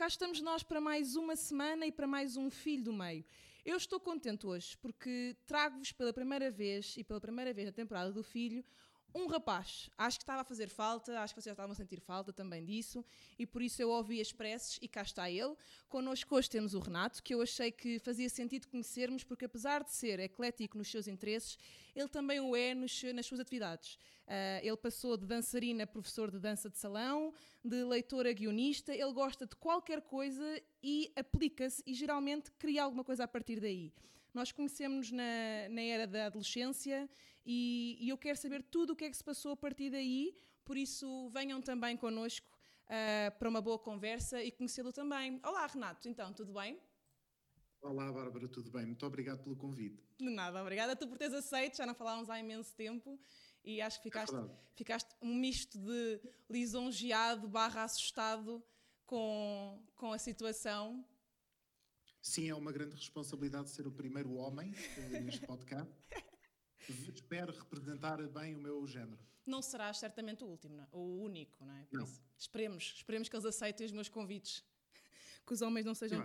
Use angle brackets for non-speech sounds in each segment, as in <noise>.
cá estamos nós para mais uma semana e para mais um Filho do Meio. Eu estou contente hoje porque trago-vos pela primeira vez e pela primeira vez na temporada do Filho um rapaz. Acho que estava a fazer falta, acho que vocês estavam a sentir falta também disso, e por isso eu ouvi as preces e cá está ele. Connosco hoje temos o Renato, que eu achei que fazia sentido conhecermos, porque apesar de ser eclético nos seus interesses, ele também o é nos, nas suas atividades. Uh, ele passou de dançarina a professor de dança de salão, de leitor a guionista, ele gosta de qualquer coisa e aplica-se e geralmente cria alguma coisa a partir daí. Nós conhecemos na, na era da adolescência e, e, eu quero saber tudo o que é que se passou a partir daí, por isso venham também connosco uh, para uma boa conversa e conhecê-lo também. Olá, Renato, então, tudo bem? Olá, Bárbara, tudo bem? Muito obrigado pelo convite. De nada, obrigada tu por teres aceito, já não falávamos há imenso tempo e acho que ficaste, é ficaste um misto de lisonjeado barra assustado com, com a situação Sim, é uma grande responsabilidade ser o primeiro homem neste podcast. <laughs> Espero representar bem o meu género. Não serás certamente o último, não é? o único, não é? Por não. Isso, esperemos, esperemos que eles aceitem os meus convites. <laughs> Que os homens não sejam,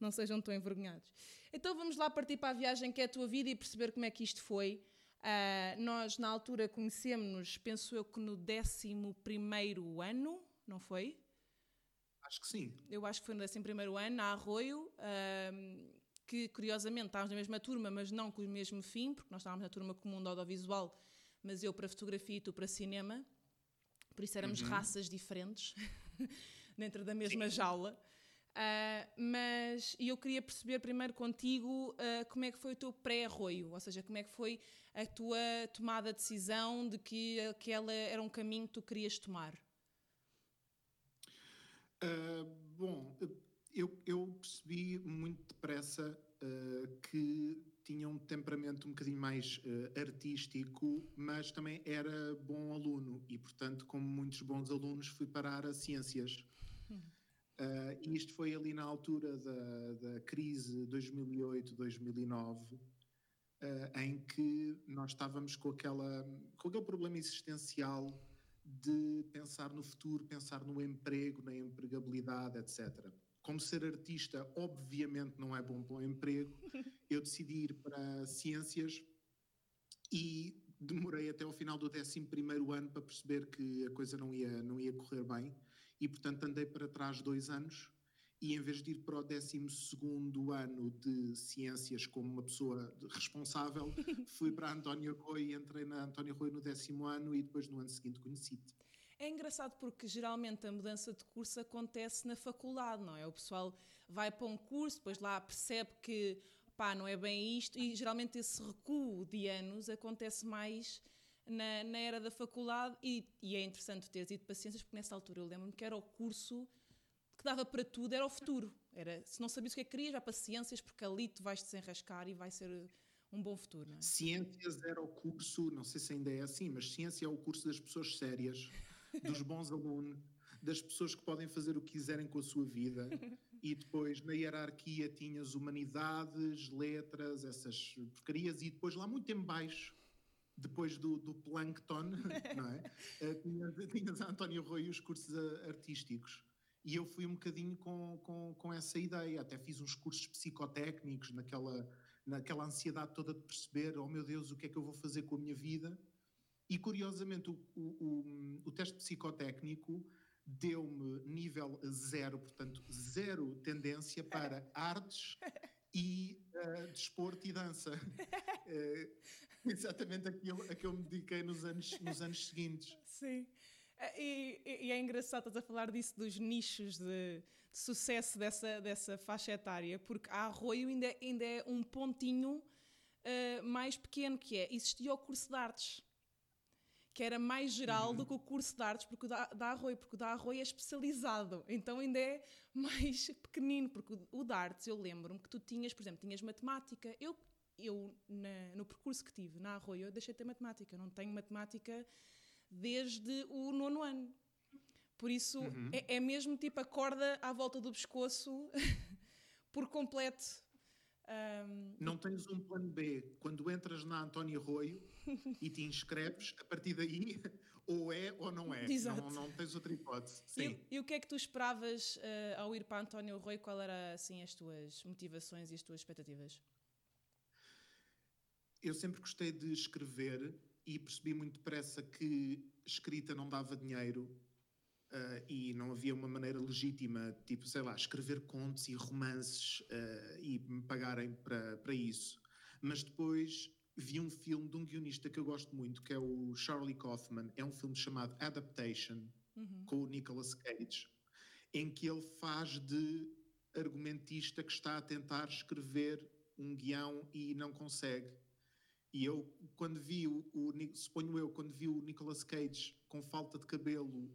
não sejam tão envergonhados. Então vamos lá partir para a viagem que é a tua vida e perceber como é que isto foi. Uh, nós, na altura, conhecemos-nos, penso eu que no 11 ano, não foi? Acho que sim. Eu acho que foi no 11 ano, na Arroio, que curiosamente estávamos na mesma turma, mas não com o mesmo fim, porque nós estávamos na turma comum do audiovisual, mas eu para fotografia e tu para cinema, por isso éramos uhum. raças diferentes <laughs> dentro da mesma sim. jaula. Uh, mas eu queria perceber primeiro contigo uh, como é que foi o teu pré-arroio, ou seja, como é que foi a tua tomada de decisão de que aquela era um caminho que tu querias tomar. Uh, bom, eu, eu, percebi muito depressa uh, que tinha um temperamento um bocadinho mais uh, artístico, mas também era bom aluno e, portanto, como muitos bons alunos, fui parar a ciências. Hum. e isto foi ali na altura da, da crise 2008-2009, em que nós estávamos com, aquela, com aquele problema existencial de pensar no futuro, pensar no emprego, na empregabilidade, etc. Como ser artista, obviamente, não é bom para o emprego, eu decidi ir para ciências e demorei até o final do 11 ano para perceber que a coisa não ia, não ia correr bem. E, portanto, andei para trás dois anos. E em vez de ir para o 12 ano de ciências como uma pessoa responsável, fui para António Rui entrei na António Rui no décimo ano e depois no ano seguinte conheci-te. É engraçado porque geralmente a mudança de curso acontece na faculdade, não é? O pessoal vai para um curso, depois lá percebe que pá, não é bem isto, e geralmente esse recuo de anos acontece mais na, na era da faculdade, e, e é interessante teres ido para ciências, porque nessa altura eu lembro-me que era o curso que dava para tudo era o futuro. Era, se não sabias o que é que querias, vai para ciências, porque ali tu vais desenrascar e vai ser um bom futuro. É? Ciências era o curso, não sei se ainda é assim, mas ciência é o curso das pessoas sérias, dos bons alunos, das pessoas que podem fazer o que quiserem com a sua vida. E depois na hierarquia tinhas humanidades, letras, essas porcarias, e depois lá muito em baixo depois do, do Plankton, <laughs> não é? Eh, tinhas, tinhas a António Rui e os cursos eh, artísticos. E eu fui um bocadinho com, com, com essa ideia, até fiz uns cursos psicotécnicos naquela, naquela ansiedade toda de perceber, oh meu Deus, o que é que eu vou fazer com a minha vida? E curiosamente o, o, o, teste psicotécnico deu-me nível zero, portanto zero tendência para artes <laughs> e uh, desporto e dança. Uh, <laughs> exatamente aquilo a que eu me dediquei nos anos, nos anos seguintes. Sim. É, e, e, é engraçado, estás a falar disso, dos nichos de, de, sucesso dessa, dessa faixa etária, porque a Arroio ainda, ainda é um pontinho uh, mais pequeno, que é, existia o curso de artes, que era mais geral uhum. do que o curso de artes porque o da, da Arroio, porque o da Arroio é especializado, então ainda é mais <laughs> pequenino, porque o, o de artes, eu lembro-me que tu tinhas, por exemplo, tinhas matemática, eu, eu na, no percurso que tive na Arroio, eu deixei de ter matemática, eu não tenho matemática desde o nono ano. Por isso uhum. é, é, mesmo tipo a corda à volta do pescoço <laughs> por completo. Um, não tens um plano B. Quando entras na António Arroio e te inscreves, a partir daí ou é ou não é. Não, não, tens outra hipótese. Sim. E, e, o que é que tu esperavas uh, ao ir para António Arroio? Qual era assim as tuas motivações e as tuas expectativas? Eu sempre gostei de escrever e percebi muito depressa que escrita não dava dinheiro Uh, e não havia uma maneira legítima, tipo, sei lá, escrever contos e romances uh, e me pagarem para isso. Mas depois vi um filme de um guionista que eu gosto muito, que é o Charlie Kaufman. É um filme chamado Adaptation, uhum. com o Nicolas Cage, em que ele faz de argumentista que está a tentar escrever um guião e não consegue. E eu, quando vi o, o suponho eu, quando vi o Nicolas Cage com falta de cabelo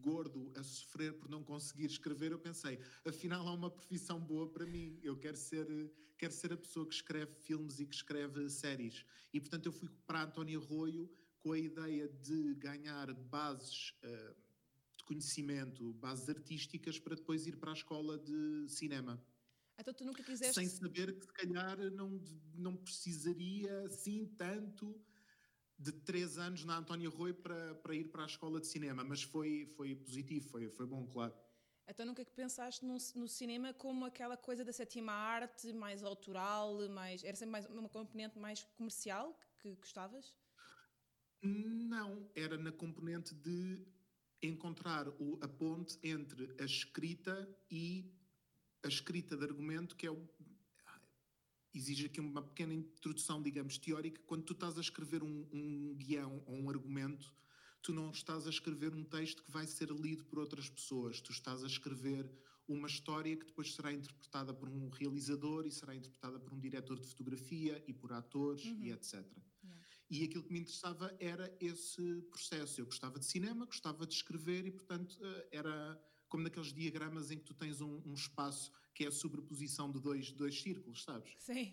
gordo a sofrer por não conseguir escrever, eu pensei, afinal há uma profissão boa para mim. Eu quero ser, quero ser a pessoa que escreve filmes e que escreve séries. E portanto eu fui para António Arroio com a ideia de ganhar bases uh, de conhecimento, bases artísticas, para depois ir para a escola de cinema. Então tu nunca quiseste... Sem saber que se calhar não, não precisaria assim tanto de três anos na António Rui para, para ir para a escola de cinema, mas foi, foi positivo, foi, foi bom, claro. Então nunca que pensaste no, no, cinema como aquela coisa da sétima arte, mais autoral, mais era sempre mais uma componente mais comercial que gostavas? Não, era na componente de encontrar o, a ponte entre a escrita e a escrita de argumento, que é o, exige aqui uma pequena introdução, digamos, teórica. Quando tu estás a escrever um, um guião ou um argumento, tu não estás a escrever um texto que vai ser lido por outras pessoas, tu estás a escrever uma história que depois será interpretada por um realizador e será interpretada por um diretor de fotografia e por atores uhum. e etc. Yeah. E aquilo que me interessava era esse processo. Eu gostava de cinema, gostava de escrever e, portanto, eh, era como naqueles diagramas em que tu tens um, um espaço que é a sobreposição de dois, dois círculos, sabes? Sim.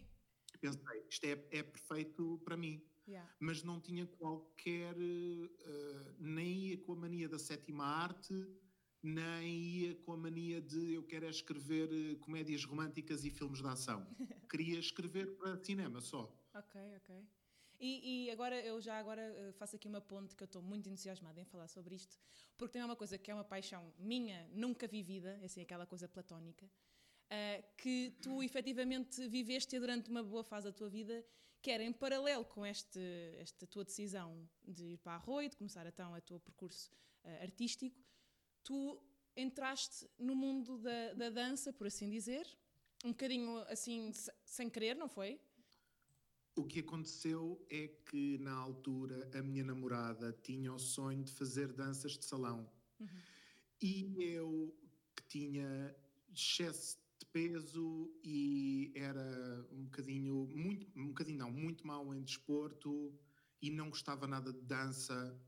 Pensei, isto é, é perfeito para mim. Yeah. Mas não tinha qualquer. Uh, nem ia com a mania da sétima arte, nem ia com a mania de eu quero é escrever uh, comédias românticas e filmes de ação. <laughs> Queria escrever para cinema só. Ok, ok. E, e, agora eu já agora eh, faço aqui uma ponte que eu estou muito entusiasmada em falar sobre isto, porque tem uma coisa que é uma paixão minha, nunca vivida, é assim aquela coisa platónica, que tu efetivamente viveste durante uma boa fase da tua vida, que era em paralelo com este, esta tua decisão de ir para a Roi, de começar então o teu percurso uh, artístico, tu entraste no mundo da, da dança, por assim dizer, um bocadinho assim sem querer, não foi? O que aconteceu é que, na altura, a minha namorada tinha o sonho de fazer danças de salão. Uhum. E eu, que tinha excesso de peso e era um bocadinho, muito, um bocadinho não, muito mal em desporto e não gostava nada de dança,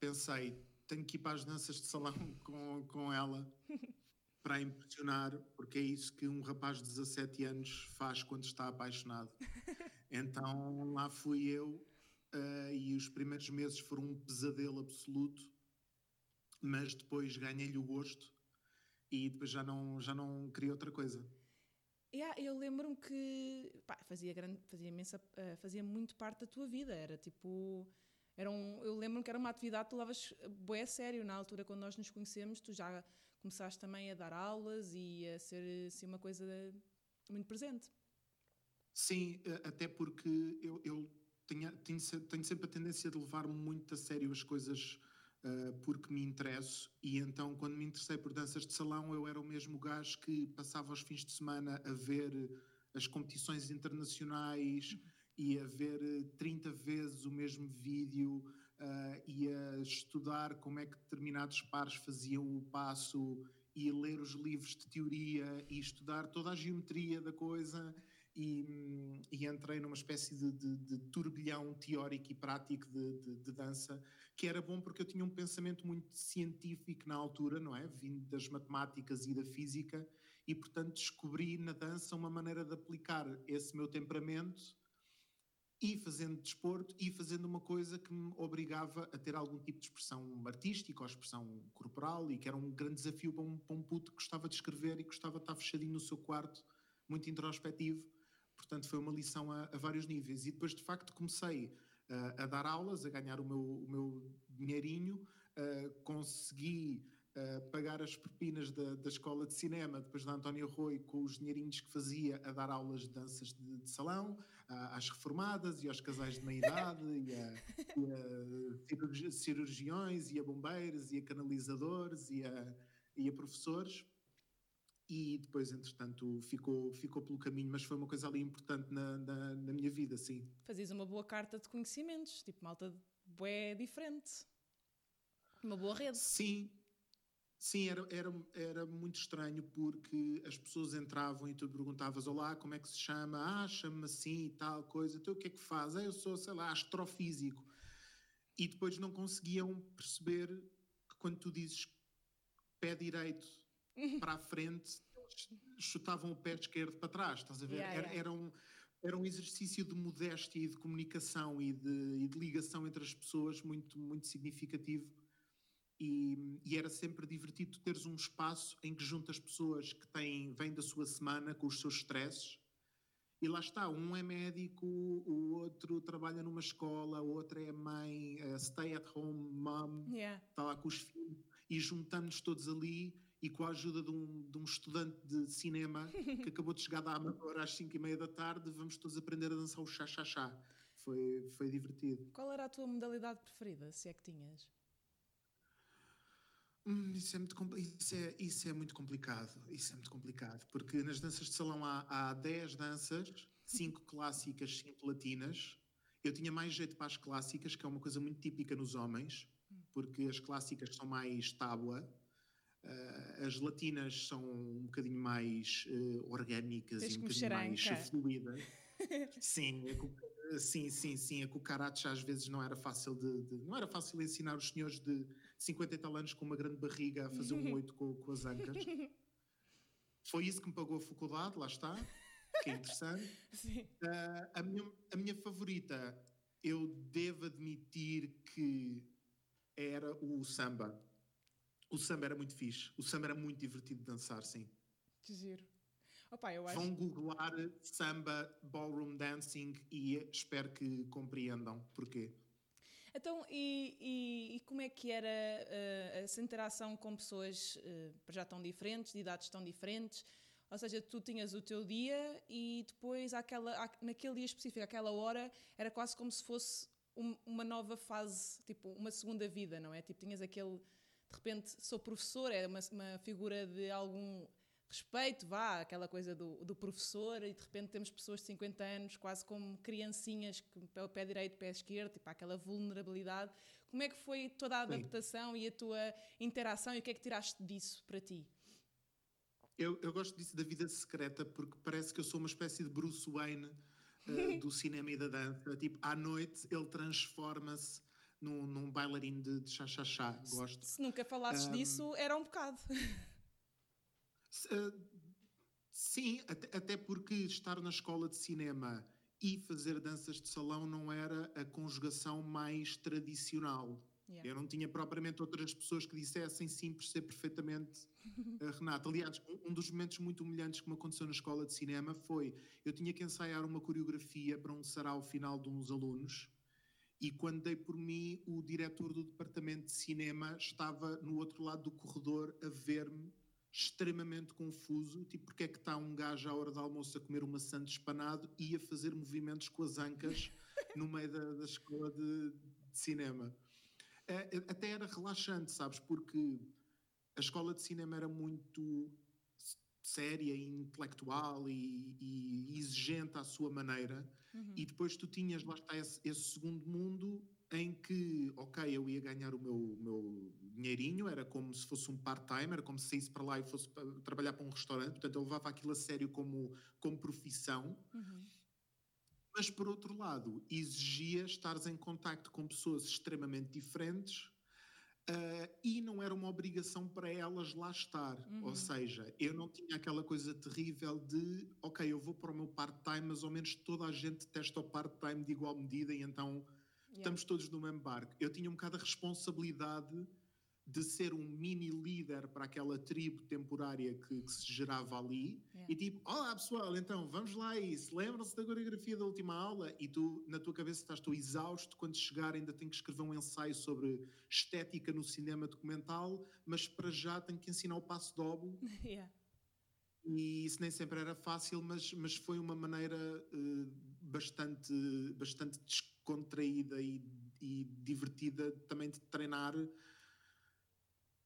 pensei, tenho que ir para as danças de salão <laughs> com, com ela <laughs> para impressionar, porque é isso que um rapaz de 17 anos faz quando está apaixonado. <laughs> Então lá fui eu uh, e os primeiros meses foram um pesadelo absoluto, mas depois ganhei-lhe o gosto e depois já não, já não queria outra coisa. Yeah, eu lembro-me que pá, fazia, grande, fazia, imensa, uh, fazia muito parte da tua vida, era tipo. Era um, eu lembro-me que era uma atividade que tu levas bem a sério. Na altura, quando nós nos conhecemos, tu já começaste também a dar aulas e a ser assim, uma coisa muito presente. Sim, eh, até porque eu, eu tenho, tenho, sempre a tendência de levar muito a sério as coisas uh, porque me interesso e então quando me interessei por danças de salão eu era o mesmo gajo que passava os fins de semana a ver as competições internacionais e a ver 30 vezes o mesmo vídeo uh, e a estudar como é que determinados pares faziam o passo e ler os livros de teoria e estudar toda a geometria da coisa e, e entrei numa espécie de, de, de, turbilhão teórico e prático de, de, dança, que era bom porque eu tinha um pensamento muito científico na altura, não é? Vindo das matemáticas e da física, e portanto descobri na dança uma maneira de aplicar esse meu temperamento e fazendo desporto e fazendo uma coisa que me obrigava a ter algum tipo de expressão artística ou expressão corporal e que era um grande desafio para um, para um puto que gostava de escrever e gostava de estar fechadinho no seu quarto muito introspectivo. Portanto, foi uma lição a, a vários níveis. E depois, de facto, comecei uh, a dar aulas, a ganhar o meu, o meu dinheirinho, uh, consegui uh, pagar as propinas da, da escola de cinema, depois da António Rui, com os dinheirinhos que fazia a dar aulas de danças de, de salão, às reformadas e aos casais de meia-idade, e, a, e a cirurgiões, e a bombeiros, e a canalizadores, e a, e a professores e depois, entretanto, ficou, ficou pelo caminho, mas foi uma coisa ali importante na, na, na minha vida, sim. Fazias uma boa carta de conhecimentos, tipo malta bué diferente. Uma boa rede. Sim, sim, era, era, era muito estranho porque as pessoas entravam e tu perguntavas: Olá, como é que se chama? Ah, chama-me assim e tal coisa. Então o que é que faz? Ah, eu sou, sei lá, astrofísico. E depois não conseguiam perceber que quando tu dizes pé direito <laughs> para a frente, chutavam o pé esquerdo para trás, estás a ver? Yeah, yeah. Era, era, um, era um exercício de modéstia e de comunicação e de, e de ligação entre as pessoas muito, muito significativo. E, e, era sempre divertido teres um espaço em que juntas pessoas que têm, vêm da sua semana com os seus stresses e lá está, um é médico, o outro trabalha numa escola, a outra é mãe, stay at home mom, yeah. está lá com os filhos e juntamos todos ali e com a ajuda de um, de um estudante de cinema que acabou de chegar da Amadora às 5 e meia da tarde, vamos todos aprender a dançar o chá-chá-chá. Foi, foi divertido. Qual era a tua modalidade preferida, se é que tinhas? Hum, isso, é muito, isso, é, isso é muito complicado. Isso é muito complicado. Porque nas danças de salão há, há 10 danças, 5 <laughs> clássicas, 5 latinas. Eu tinha mais jeito para as clássicas, que é uma coisa muito típica nos homens, porque as clássicas são mais tábua Uh, as latinas são um bocadinho mais uh, orgânicas Tens e um bocadinho mais fluídas. <laughs> sim, a, sim, sim, sim. A cucaracha às vezes não era fácil de, de, não era fácil ensinar os senhores de 50 e tal anos com uma grande barriga a fazer um <laughs> oito com, com as ancas. Foi isso que me pagou a faculdade, lá está. Que é interessante. <laughs> Uh, a, minha, a minha favorita, eu devo admitir que era o samba. O samba era muito fixe. O samba era muito divertido de dançar, sim. Que giro. Opa, eu acho... Vão googlar samba, ballroom dancing e espero que compreendam porquê. Então, e, e, e como é que era uh, essa interação com pessoas uh, já tão diferentes, de idades tão diferentes? Ou seja, tu tinhas o teu dia e depois, aquela, naquele dia específico, aquela hora, era quase como se fosse um, uma nova fase, tipo uma segunda vida, não é? Tipo, tinhas aquele de repente sou professor, é uma, uma figura de algum respeito, vá, aquela coisa do, do, professor, e de repente temos pessoas de 50 anos, quase como criancinhas, com o pé direito, pé esquerdo, tipo, aquela vulnerabilidade. Como é que foi toda a adaptação Sim. e a tua interação e o que é que tiraste disso para ti? Eu, eu gosto disso da vida secreta porque parece que eu sou uma espécie de Bruce Wayne uh, <laughs> do cinema e da dança. Tipo, à noite ele transforma-se num, num bailarino de, de chá-chá-chá. Gosto. Se, se nunca falasses um, disso, era um bocado. Uh, sim, até, até porque estar na escola de cinema e fazer danças de salão não era a conjugação mais tradicional. Yeah. Eu não tinha propriamente outras pessoas que dissessem sim, percebo perfeitamente a Renata. Aliás, um dos momentos muito humilhantes que me aconteceu na escola de cinema foi eu tinha que ensaiar uma coreografia para um sarau final de uns alunos e quando dei por mim, o diretor do departamento de cinema estava no outro lado do corredor a ver-me extremamente confuso, tipo, porque é que está um gajo à hora do almoço a comer uma de espanado e a fazer movimentos com as ancas <laughs> no meio da, da escola de, de cinema. É, até era relaxante, sabes, porque a escola de cinema era muito séria e intelectual e, e exigente à sua maneira, Uhum. E depois tu tinhas, lá está, esse, esse, segundo mundo em que, ok, eu ia ganhar o meu, meu dinheirinho, era como se fosse um part-time, era como se saísse para lá e fosse para, trabalhar para um restaurante, portanto eu levava aquilo a sério como, como profissão. Uhum. Mas, por outro lado, exigia estares em contacto com pessoas extremamente diferentes Uh, e não era uma obrigação para elas lá estar. Uhum. Ou seja, eu não tinha aquela coisa terrível de, ok, eu vou para o meu part-time, mas ao menos toda a gente testa o part-time de igual medida e então yeah. estamos todos no mesmo barco. Eu tinha um bocado a responsabilidade de ser um mini líder para aquela tribo temporária que, que se gerava ali Yeah. e tipo, olá pessoal, então vamos lá isso, lembram-se da coreografia da última aula e tu na tua cabeça estás tu exausto, quando chegar ainda tenho que escrever um ensaio sobre estética no cinema documental, mas para já tenho que ensinar o passo dobo <laughs> Yeah. e isso nem sempre era fácil, mas, mas foi uma maneira eh, bastante, bastante descontraída e, e divertida também de treinar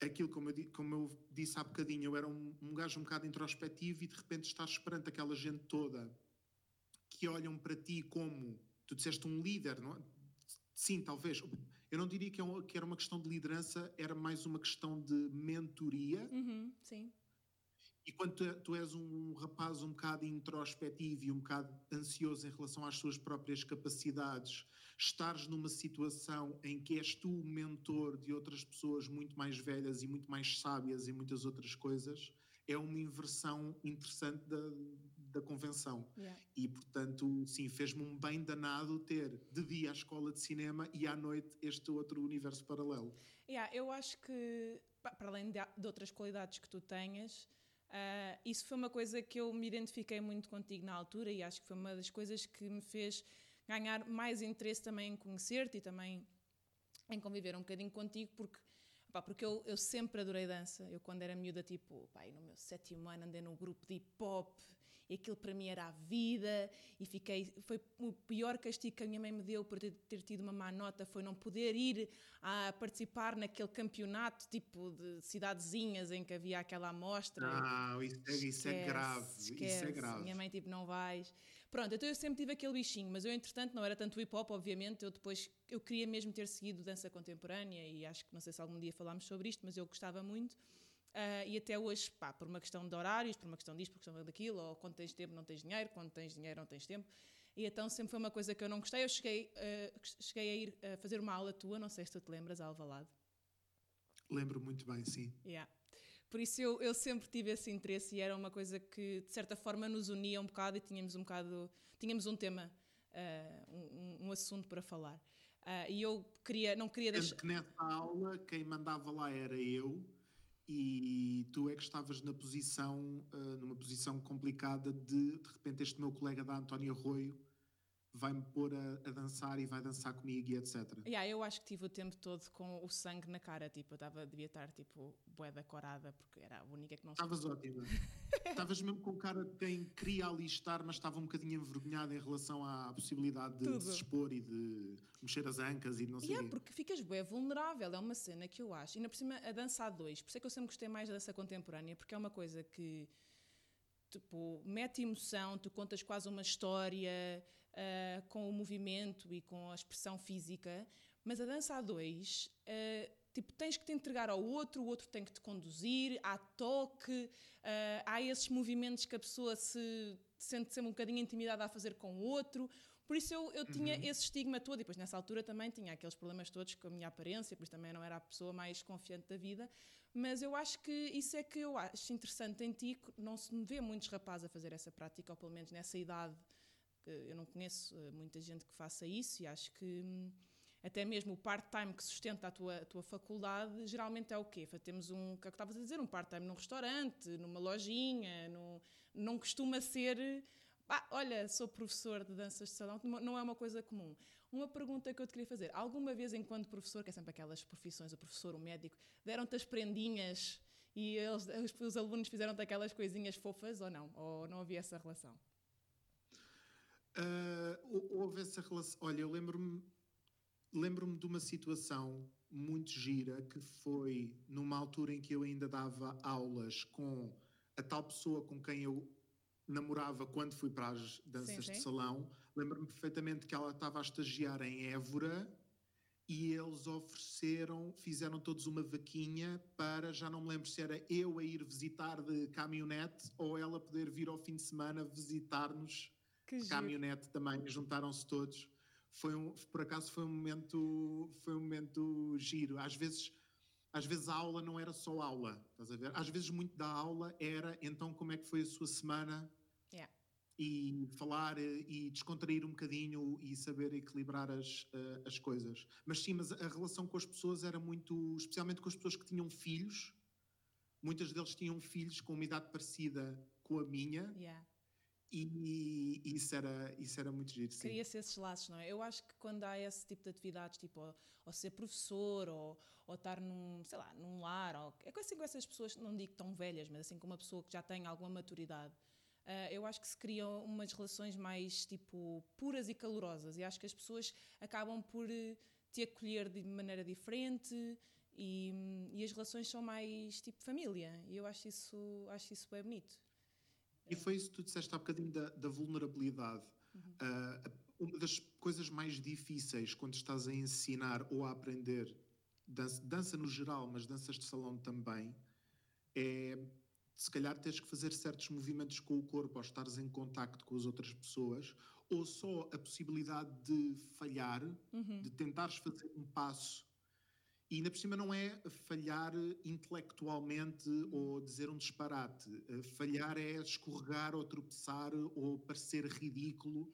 aquilo, como eu, como eu disse há bocadinho, eu era um, um gajo um bocado introspectivo e de repente estás perante aquela gente toda que olham para ti como, tu disseste um líder, não é? Sim, talvez. Eu não diria que, é um- que era uma questão de liderança, era mais uma questão de mentoria. Uhum, sim. E quando tu, tu és um rapaz um bocado introspectivo e um bocado ansioso em relação às suas próprias capacidades, estares numa situação em que és tu o mentor de outras pessoas muito mais velhas e muito mais sábias e muitas outras coisas, é uma inversão interessante da, da convenção. Yeah. E, portanto, sim, fez-me um bem danado ter de dia a escola de cinema e à noite este outro universo paralelo. Yeah, eu acho que, pa- para além de, de outras qualidades que tu tenhas, ah, isso foi uma coisa que eu me identifiquei muito contigo na altura e acho que foi uma das coisas que me fez ganhar mais interesse também em conhecer-te e também em conviver um bocadinho contigo, porque, pá, porque eu, eu sempre adorei dança. Eu, quando era miúda, tipo, pá, no meu sétimo ano, andei num grupo de hip hop e aquilo para mim era a vida e fiquei foi o pior castigo que a minha mãe me deu por ter, ter tido uma má nota foi não poder ir a participar naquele campeonato tipo de cidadezinhas em que havia aquela amostra Ah, isso é, isso é Esquece, grave. Isso é esquece. grave. Minha mãe, tipo, não vais. Pronto, então eu sempre tive aquele bichinho, mas eu, entretanto, não era tanto hip hop, obviamente. Eu depois, eu queria mesmo ter seguido dança contemporânea e acho que, não sei se algum dia falámos sobre isto, mas eu gostava muito. Ah, e até hoje, pá, por uma questão de horários, por uma questão disto, por uma questão daquilo, ou quando tens tempo não tens dinheiro, quando tens dinheiro não tens tempo. E então sempre foi uma coisa que eu não gostei. Eu cheguei, ah, cheguei a ir a fazer uma aula tua, não sei se tu te lembras, a Alvalade. Lembro muito bem, sim. Yeah. Por isso eu, eu sempre tive esse interesse e era uma coisa que de certa forma nos unia um bocado e tínhamos um bocado tínhamos um tema um, um- assunto para falar Ah, e eu queria não queria deixar que nessa aula quem mandava lá era eu e tu é que estavas na posição, ah, numa posição complicada de de repente este meu colega da Antónia Arroio vai-me pôr a, a dançar e vai dançar comigo e etc. Yeah, eu acho que tive o tempo todo com o sangue na cara tipo eu tava, devia estar tipo bué da corada porque era a única que não Estavas ótima. Estavas mesmo com cara de quem queria ali estar, mas estava um bocadinho envergonhada em relação à possibilidade de, Tudo. se expor e de mexer as ancas e não sei o Yeah, quê. porque ficas bué vulnerável, é uma cena que eu acho. E ainda por cima, a dança a dois. Por isso é que eu sempre gostei mais da dança contemporânea, porque é uma coisa que tipo, mete emoção, tu contas quase uma história ah, com o movimento e com a expressão física, mas a dança a dois, ah, tipo, tens que te entregar ao outro, o outro tem que te conduzir, há toque, ah, há esses movimentos que a pessoa se sente sempre um bocadinho intimidada a fazer com o outro. Por isso eu, eu tinha esse estigma todo, e depois nessa altura também tinha aqueles problemas todos com a minha aparência, por isso também não era a pessoa mais confiante da vida. Mas eu acho que isso é que eu acho interessante em ti, não se vê muitos rapazes a fazer essa prática, ou pelo menos nessa idade. Que Eu não conheço eh, muita gente que faça isso, e acho que hum, até mesmo o part-time que sustenta a tua, a tua faculdade, geralmente é o quê? Temos um, é o que estavas a dizer, um part-time num restaurante, numa lojinha, num- não costuma ser. "Ah, olha, sou professor de danças de salão, não é uma coisa comum. Uma pergunta que eu te queria fazer: alguma vez, enquanto professor, que é sempre aquelas profissões, o professor, o médico, deram-te as prendinhas e eles, os, os alunos fizeram-te aquelas coisinhas fofas ou não? Ou não havia essa relação? Hou- houve essa relação. Olha, eu lembro-me lembro-me de uma situação muito gira que foi numa altura em que eu ainda dava aulas com a tal pessoa com quem eu namorava quando fui para as danças sim. de salão. Lembro-me perfeitamente que ela estava a estagiar em Évora e eles ofereceram, fizeram todos uma vaquinha para, já não me lembro se era eu a ir visitar de caminhonete ou ela poder vir ao fim de semana visitar-nos Que giro. caminhonete também, juntaram-se todos. Foi um, por acaso foi um momento, foi um momento giro. Às vezes, às vezes a aula não era só aula, estás a ver? Às vezes muito da aula era então como é que foi a sua semana? Yeah. e falar eh, e descontrair um bocadinho e saber equilibrar as, eh, as coisas. Mas sim, mas a relação com as pessoas era muito, especialmente com as pessoas que tinham filhos, muitas deles tinham filhos com uma idade parecida com a minha. Yeah. E, e isso, era, isso era muito giro. Cria-se esses laços, não é? Eu acho que quando há esse tipo de atividades, tipo, ou, ou ser professor, ou, ou estar num, sei lá, num lar, ou, é assim com essas pessoas, não digo tão velhas, mas assim com uma pessoa que já tem alguma maturidade, uh, eu acho que se criam umas relações mais, tipo, puras e calorosas. E acho que as pessoas acabam por uh, te acolher de maneira diferente e, e as relações são mais, tipo, família. E eu acho isso, acho isso bem bonito. E foi isso que tu disseste há bocadinho da, da vulnerabilidade. Uhum. Uh, uma das coisas mais difíceis quando estás a ensinar ou a aprender dança, dança no geral, mas danças de salão também, é se calhar teres que fazer certos movimentos com o corpo ou estares em contacto com as outras pessoas, ou só a possibilidade de falhar, uhum. de tentares fazer um passo e ainda por cima não é falhar intelectualmente ou dizer um disparate. Eh, falhar é escorregar ou tropeçar ou parecer ridículo.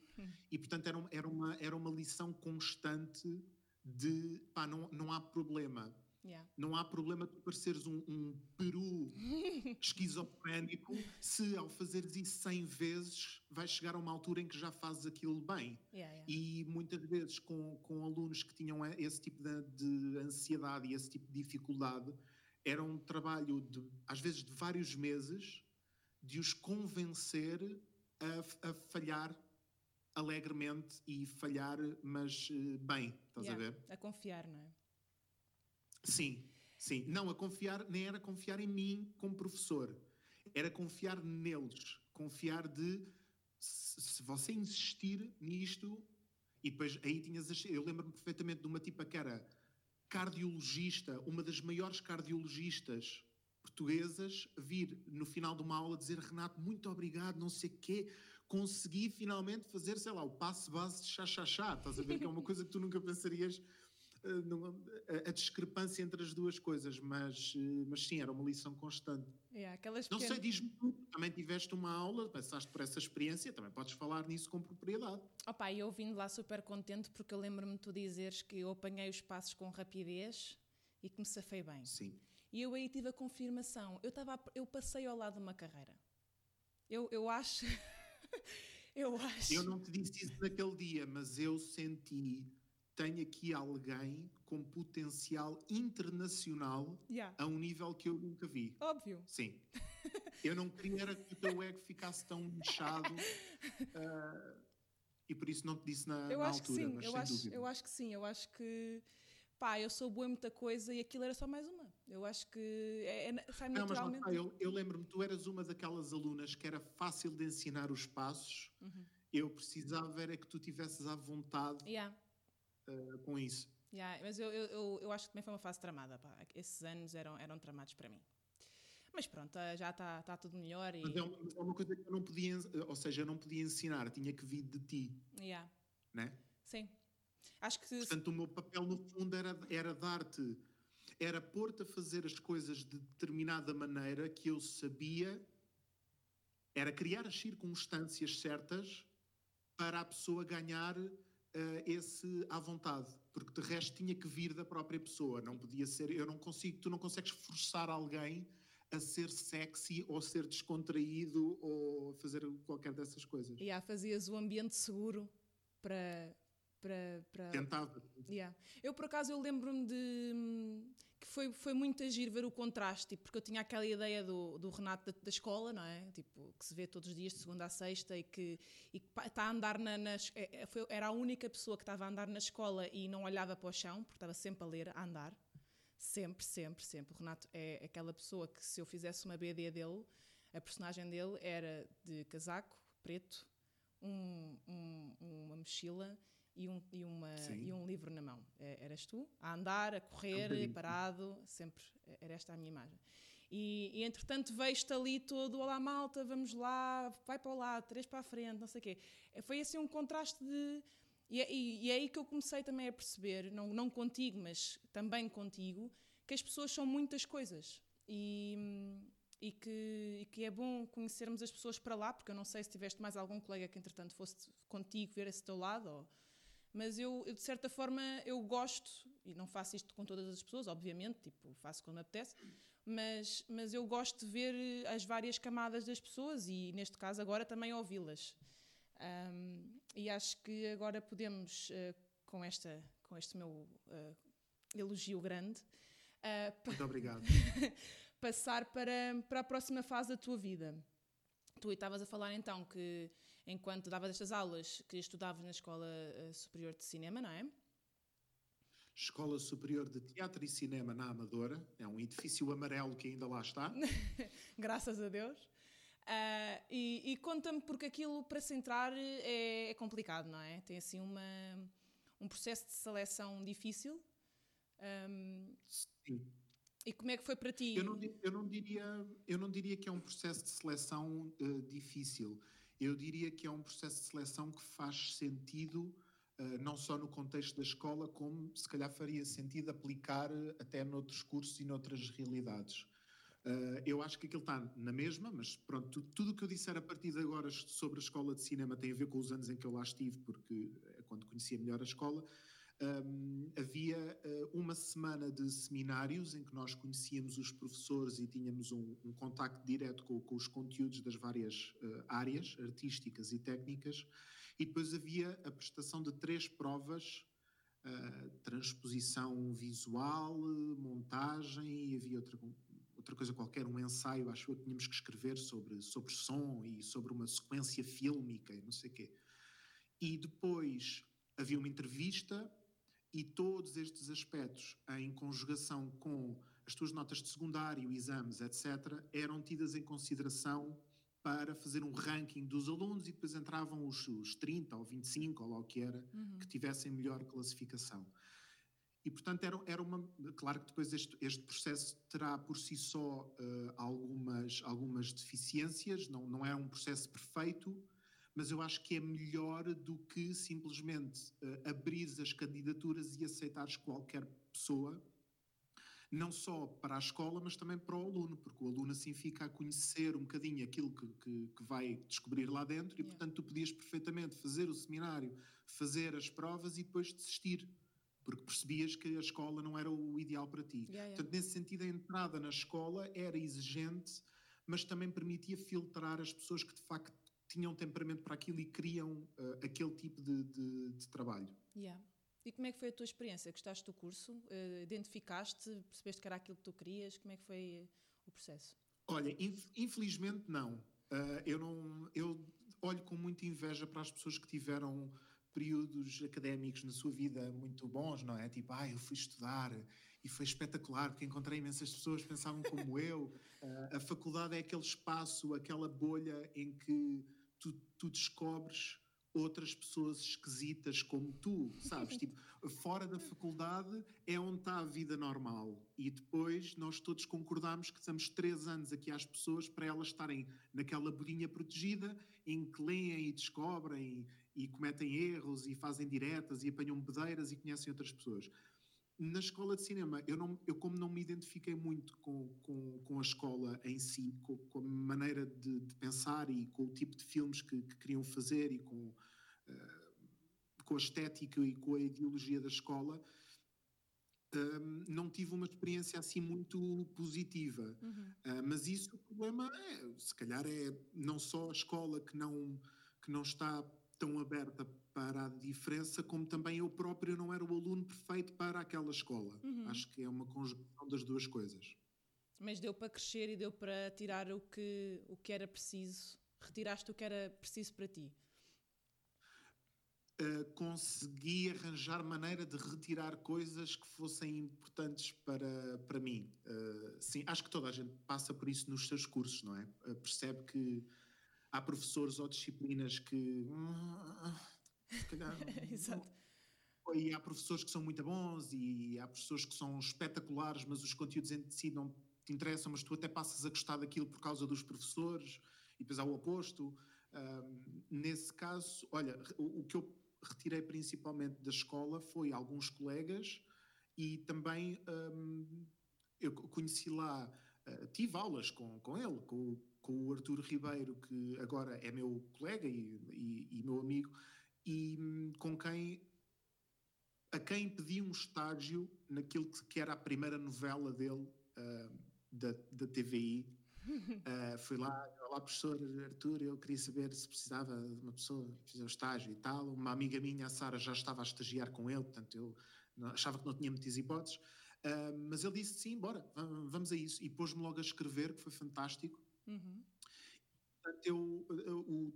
E, portanto, era, era, uma, era uma lição constante de pá, não, não há problema. Yeah. Não há problema de pareceres um, um peru <laughs> esquizofrénico se ao fazeres isso 100 vezes vais chegar a uma altura em que já fazes aquilo bem. Yeah, yeah. E muitas vezes com, com alunos que tinham esse tipo de, de ansiedade e esse tipo de dificuldade, era um trabalho de, às vezes de vários meses de os convencer a, a falhar alegremente e falhar, mas eh, bem, estás a ver? A confiar, não é? Sim, sim. Não, a confiar nem era confiar em mim como professor, era confiar neles, confiar de se você insistir nisto e depois aí tinhas as, eu lembro-me perfeitamente de uma tipa que era cardiologista, uma das maiores cardiologistas portuguesas, vir no final de uma aula dizer Renato, muito obrigado, não sei o quê, consegui finalmente fazer, sei lá, o passo base de chá-chá-chá, estás a ver que é uma coisa que tu nunca pensarias a, a, discrepância entre as duas coisas, mas, eh, mas sim, era uma lição constante. É, aquelas Não sei, diz-me tu, também tiveste uma aula, passaste por essa experiência, também podes falar nisso com propriedade. Opa, eu vim lá super contente porque eu lembro-me tu dizeres que eu apanhei os passos com rapidez e que me safei bem. Sim. E eu aí tive a confirmação. Eu, tava, eu passei ao lado de uma carreira. Eu, eu acho. <laughs> eu acho. Eu não te disse isso naquele dia, mas eu senti tenho aqui alguém com potencial internacional yeah. a um nível que eu nunca vi. Óbvio. Sim. <laughs> Eu não queria que o teu ego ficasse tão inchado uh, <laughs> e por isso não te disse na, eu na acho altura, que sim. mas eu sem acho, dúvida. Eu acho que sim, eu acho que pá, eu sou boa em muita coisa e aquilo era só mais uma. Eu acho que é, é, sai não, naturalmente. Mas, não, eu, eu lembro-me, tu eras uma daquelas alunas que era fácil de ensinar os passos. Uhum. Eu precisava era que tu tivesses à vontade yeah uh, com isso. Yeah, mas eu, eu, eu, acho que também foi uma fase tramada. Pá. Esses anos eram, eram tramados para mim. Mas pronto, eh, já está tá tudo melhor. E... Mas é uma, é uma, coisa que eu não podia, ou seja, eu não podia ensinar, tinha que vir de ti. Yeah. Né? Sim. Acho que. Portanto, o meu papel no fundo era, era dar-te, era pôr-te a fazer as coisas de determinada maneira que eu sabia, era criar as circunstâncias certas para a pessoa ganhar uh, esse à vontade, porque de resto tinha que vir da própria pessoa, não podia ser, eu não consigo, tu não consegues forçar alguém a ser sexy ou ser descontraído ou fazer qualquer dessas coisas. E yeah, fazias o ambiente seguro para para, para... tentava. Yeah. Eu por acaso eu lembro-me de que foi, foi muito agir ver o contraste, tipo, porque eu tinha aquela ideia do, do Renato da, da, escola, não é? Tipo, que se vê todos os dias, de segunda a sexta, e que, e que está a andar na, nas. É, é, foi, era a única pessoa que estava a andar na escola e não olhava para o chão, porque estava sempre a ler, a andar. Sempre, sempre, sempre. O Renato é aquela pessoa que, se eu fizesse uma BD dele, a personagem dele era de casaco preto, um, um, uma mochila e um, e, uma, e um livro na mão. É, eras tu, a andar, a correr, parado, sempre era esta a minha imagem. E, e entretanto vejo-te ali todo, olá malta, vamos lá, vai para o lado, três para a frente, não sei o quê. É, foi assim um contraste de... E, é, e, e, é aí que eu comecei também a perceber, não, não contigo, mas também contigo, que as pessoas são muitas coisas. E, e que, e que é bom conhecermos as pessoas para lá, porque eu não sei se tiveste mais algum colega que entretanto fosse contigo ver esse teu lado, ou, mas eu, eu, de certa forma eu gosto, e não faço isto com todas as pessoas, obviamente, tipo, faço quando me apetece, mas, mas eu gosto de ver as várias camadas das pessoas e neste caso agora também ouvi-las. Um, e acho que agora podemos, uh, com, esta, com este meu uh, elogio grande, uh, <laughs> Muito obrigado. passar para, para a próxima fase da tua vida. Tu estavas a falar então que, enquanto davas estas aulas, que estudavas na Escola eh, Superior de Cinema, não é? Escola Superior de Teatro e Cinema na Amadora. É um edifício amarelo que ainda lá está. <laughs> Graças a Deus. Uh, e, e conta-me porque aquilo para se entrar é, é, complicado, não é? Tem assim uma, um processo de seleção difícil. Um, Sim. E como é que foi para ti? Eu não, eu não, diria, eu não diria que é um processo de seleção uh, difícil. Eu diria que é um processo de seleção que faz sentido, uh, não só no contexto da escola, como se calhar faria sentido aplicar uh, até noutros cursos e noutras realidades. Uh, eu acho que aquilo está na mesma, mas pronto, tudo o que eu disser a partir de agora sobre a escola de cinema tem a ver com os anos em que eu lá estive, porque é quando conhecia melhor a escola um, havia uh, uma semana de seminários em que nós conhecíamos os professores e tínhamos um, um contacto direto com, com, os conteúdos das várias uh, áreas artísticas e técnicas, e depois havia a prestação de três provas. Uh, transposição visual, montagem e havia outra, outra coisa qualquer, um ensaio, acho que tínhamos que escrever sobre, sobre som e sobre uma sequência fílmica e não sei o quê. E depois havia uma entrevista e todos estes aspectos, em conjugação com as tuas notas de secundário, exames, etc., eram tidas em consideração para fazer um ranking dos alunos e depois entravam os, os 30 ou 25, ou lá o que era, uhum. que tivessem melhor classificação. E, portanto, era, era uma. Claro que depois este, este processo terá por si só uh, algumas, algumas deficiências, não, não é um processo perfeito, mas eu acho que é melhor do que simplesmente uh, abrires as candidaturas e aceitares qualquer pessoa, não só para a escola, mas também para o aluno, porque o aluno assim fica a conhecer um bocadinho aquilo que, que, que vai descobrir lá dentro e, portanto, tu podias perfeitamente fazer o seminário, fazer as provas e depois desistir porque percebias que a escola não era o ideal para ti. Yeah, yeah. Portanto, nesse sentido, a entrada na escola era exigente, mas também permitia filtrar as pessoas que de facto tinham temperamento para aquilo e queriam uh, aquele tipo de, de, de trabalho. Yeah. E como é que foi a tua experiência? Gostaste do curso? Uh, identificaste? Percebeste que era aquilo que tu querias? Como é que foi o processo? Olha, infelizmente não. Uh, eu não. Eu olho com muita inveja para as pessoas que tiveram períodos académicos na sua vida muito bons, não é? Tipo, ah, eu fui estudar e foi espetacular porque encontrei imensas pessoas que pensavam como eu. Uh, <laughs> a faculdade é aquele espaço, aquela bolha em que tu, tu descobres outras pessoas esquisitas como tu, sabes? <laughs> tipo, fora da faculdade é onde está a vida normal. E depois nós todos concordamos que estamos três anos aqui às pessoas para elas estarem naquela bolinha protegida em que leem e descobrem e, cometem erros e fazem diretas e apanham bedeiras e conhecem outras pessoas na escola de cinema, eu, não, eu como não me identifiquei muito com, com, com a escola em si, com, com a maneira de, de, pensar e com o tipo de filmes que, que queriam fazer e com, uh, com a estética e com a ideologia da escola, um, não tive uma experiência assim muito positiva. Uhum. Uh, mas isso, o problema é, se calhar é não só a escola que não, que não está tão aberta para a diferença, como também eu próprio não era o aluno perfeito para aquela escola. Uhum. Acho que é uma conjugação das duas coisas. Mas deu para crescer e deu para tirar o que, o que era preciso. Retiraste o que era preciso para ti. Uh, consegui arranjar maneira de retirar coisas que fossem importantes para, para mim. Uh, sim, acho que toda a gente passa por isso nos seus cursos, não é? Uh, percebe que há professores ou disciplinas que. Se calhar. <laughs> Exato. E há professores que são muito bons e há professores que são espetaculares, mas os conteúdos em si não te interessam, mas tu até passas a gostar daquilo por causa dos professores, e depois há o oposto. Um, nesse caso, olha, o, o, que eu retirei principalmente da escola foi alguns colegas e também um, eu conheci lá uh, tive aulas com, com ele, com, com o Artur Ribeiro, que agora é meu colega e, e, e meu amigo, e um, com quem a quem pedi um estágio naquilo que era a primeira novela dele uh, da, da TVI. Uh, <laughs> fui lá, olá professor Artur, eu queria saber se precisava de uma pessoa fazer o estágio e tal. Uma amiga minha, a Sara, já estava a estagiar com ele, portanto eu achava que não tinha muitas hipóteses. Uh, mas ele disse sim, bora, vamos a isso. E pôs-me logo a escrever, que foi fantástico. Uhum. Portanto, eu, eu, o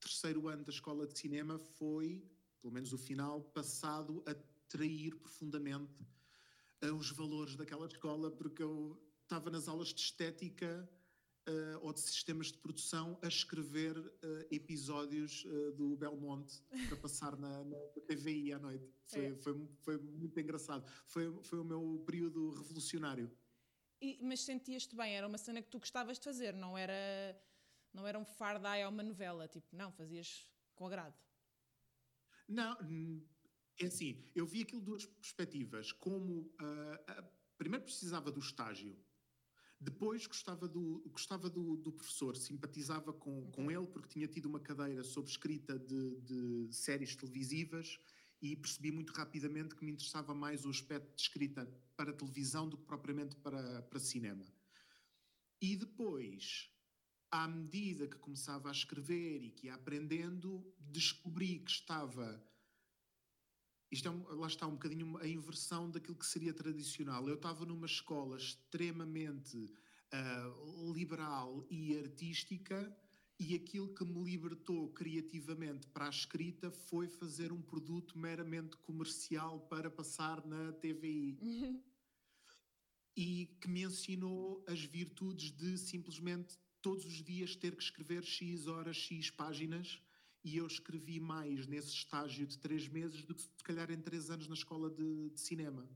terceiro ano da escola de cinema foi pelo menos o final, passado a trair profundamente uh, os valores daquela escola, porque eu estava nas aulas de estética uh, ou de sistemas de produção a escrever uh, episódios do Belmonte para passar na, na TVI à noite. Foi, é. foi, foi, muito engraçado. Foi, foi o meu período revolucionário. E, mas sentias-te bem? Era uma cena que tu gostavas de fazer, não era, não era um fardai ou uma novela? Tipo, não, fazias com agrado. Não, é assim, eu vi aquilo de duas perspectivas. Como uh, uh, primeiro precisava do estágio, depois gostava do, gostava do, do professor, simpatizava com, okay. com ele porque tinha tido uma cadeira sobre escrita de, de, séries televisivas e percebi muito rapidamente que me interessava mais o aspecto de escrita para televisão do que propriamente para, para cinema. E depois, à medida que começava a escrever e que ia aprendendo, descobri que estava. Isto é lá está um bocadinho a inversão daquilo que seria tradicional. Eu estava numa escola extremamente uh, liberal e artística, e aquilo que me libertou criativamente para a escrita foi fazer um produto meramente comercial para passar na TVI. <laughs> e que me ensinou as virtudes de simplesmente todos os dias ter que escrever X horas, X páginas, e eu escrevi mais nesse estágio de três meses do que se calhar em três anos na escola de, de cinema.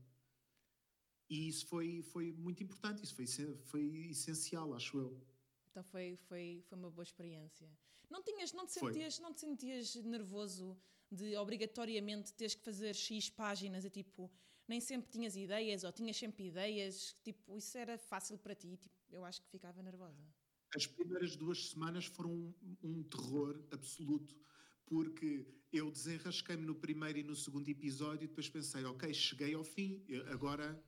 E isso foi, foi muito importante, isso foi, foi essencial, acho eu. Então foi, foi, foi uma boa experiência. Não, tinhas, não, te sentias, não te sentias nervoso de obrigatoriamente teres que fazer X páginas e tipo, nem sempre tinhas ideias ou tinhas sempre ideias, tipo, isso era fácil para ti? Tipo, eu acho que ficava nervosa. As primeiras duas semanas foram um, um terror absoluto, porque eu desenrasquei-me no primeiro e no segundo episódio e depois pensei, ok, cheguei ao fim, agora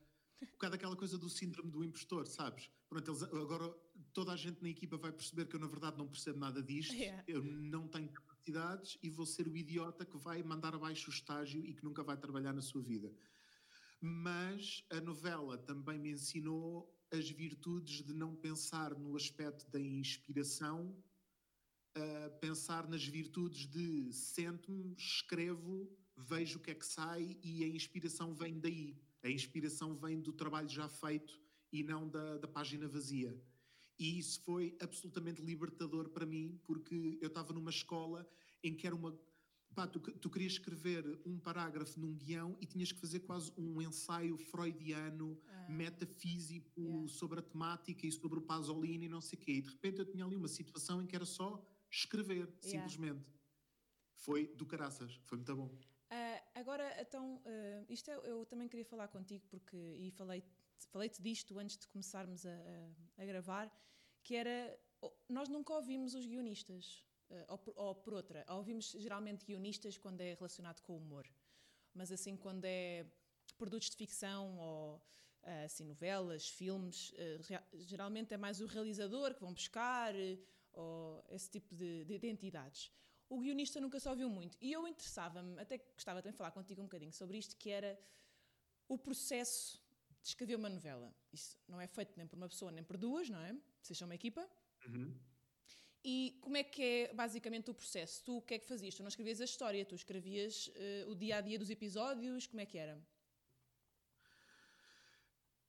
um bocado aquela coisa do síndrome do impostor, sabes? Pronto, eles, agora toda a gente na equipa vai perceber que eu na verdade não percebo nada disto, yeah. eu não tenho capacidades e vou ser o idiota que vai mandar abaixo o estágio e que nunca vai trabalhar na sua vida. Mas a novela também me ensinou as virtudes de não pensar no aspecto da inspiração, uh, pensar nas virtudes de sento-me, escrevo, vejo o que é que sai e a inspiração vem daí. A inspiração vem do trabalho já feito e não da, da página vazia. E isso foi absolutamente libertador para mim, porque eu estava numa escola em que era uma Pá, tu, tu, querias escrever um parágrafo num guião e tinhas que fazer quase um ensaio freudiano, ah, metafísico, yeah. sobre a temática e sobre o Pasolini e não sei o quê. E de repente eu tinha ali uma situação em que era só escrever, yeah. simplesmente. Foi do caraças, foi muito bom. Uh, agora, então, uh, isto é, eu também queria falar contigo, porque, e falei-te falei disto antes de começarmos a, a, a gravar, que era, nós nunca ouvimos os guionistas. Eh, ou, por, ou por outra, ouvimos geralmente guionistas quando é relacionado com o humor, mas assim quando é produtos de ficção ou eh, assim, novelas, filmes, geralmente é mais o realizador que vão buscar ou esse tipo de, de identidades. O guionista nunca se ouviu muito. E eu interessava-me, até gostava também de falar contigo um bocadinho sobre isto, que era o processo de escrever uma novela. Isso não é feito nem por uma pessoa nem por duas, não é? Vocês são uma equipa. Uhum. E como é que é basicamente o processo? Tu o que é que fazias? Tu não escrevias a história, tu escrevias uh, o dia a dia dos episódios, como é que era?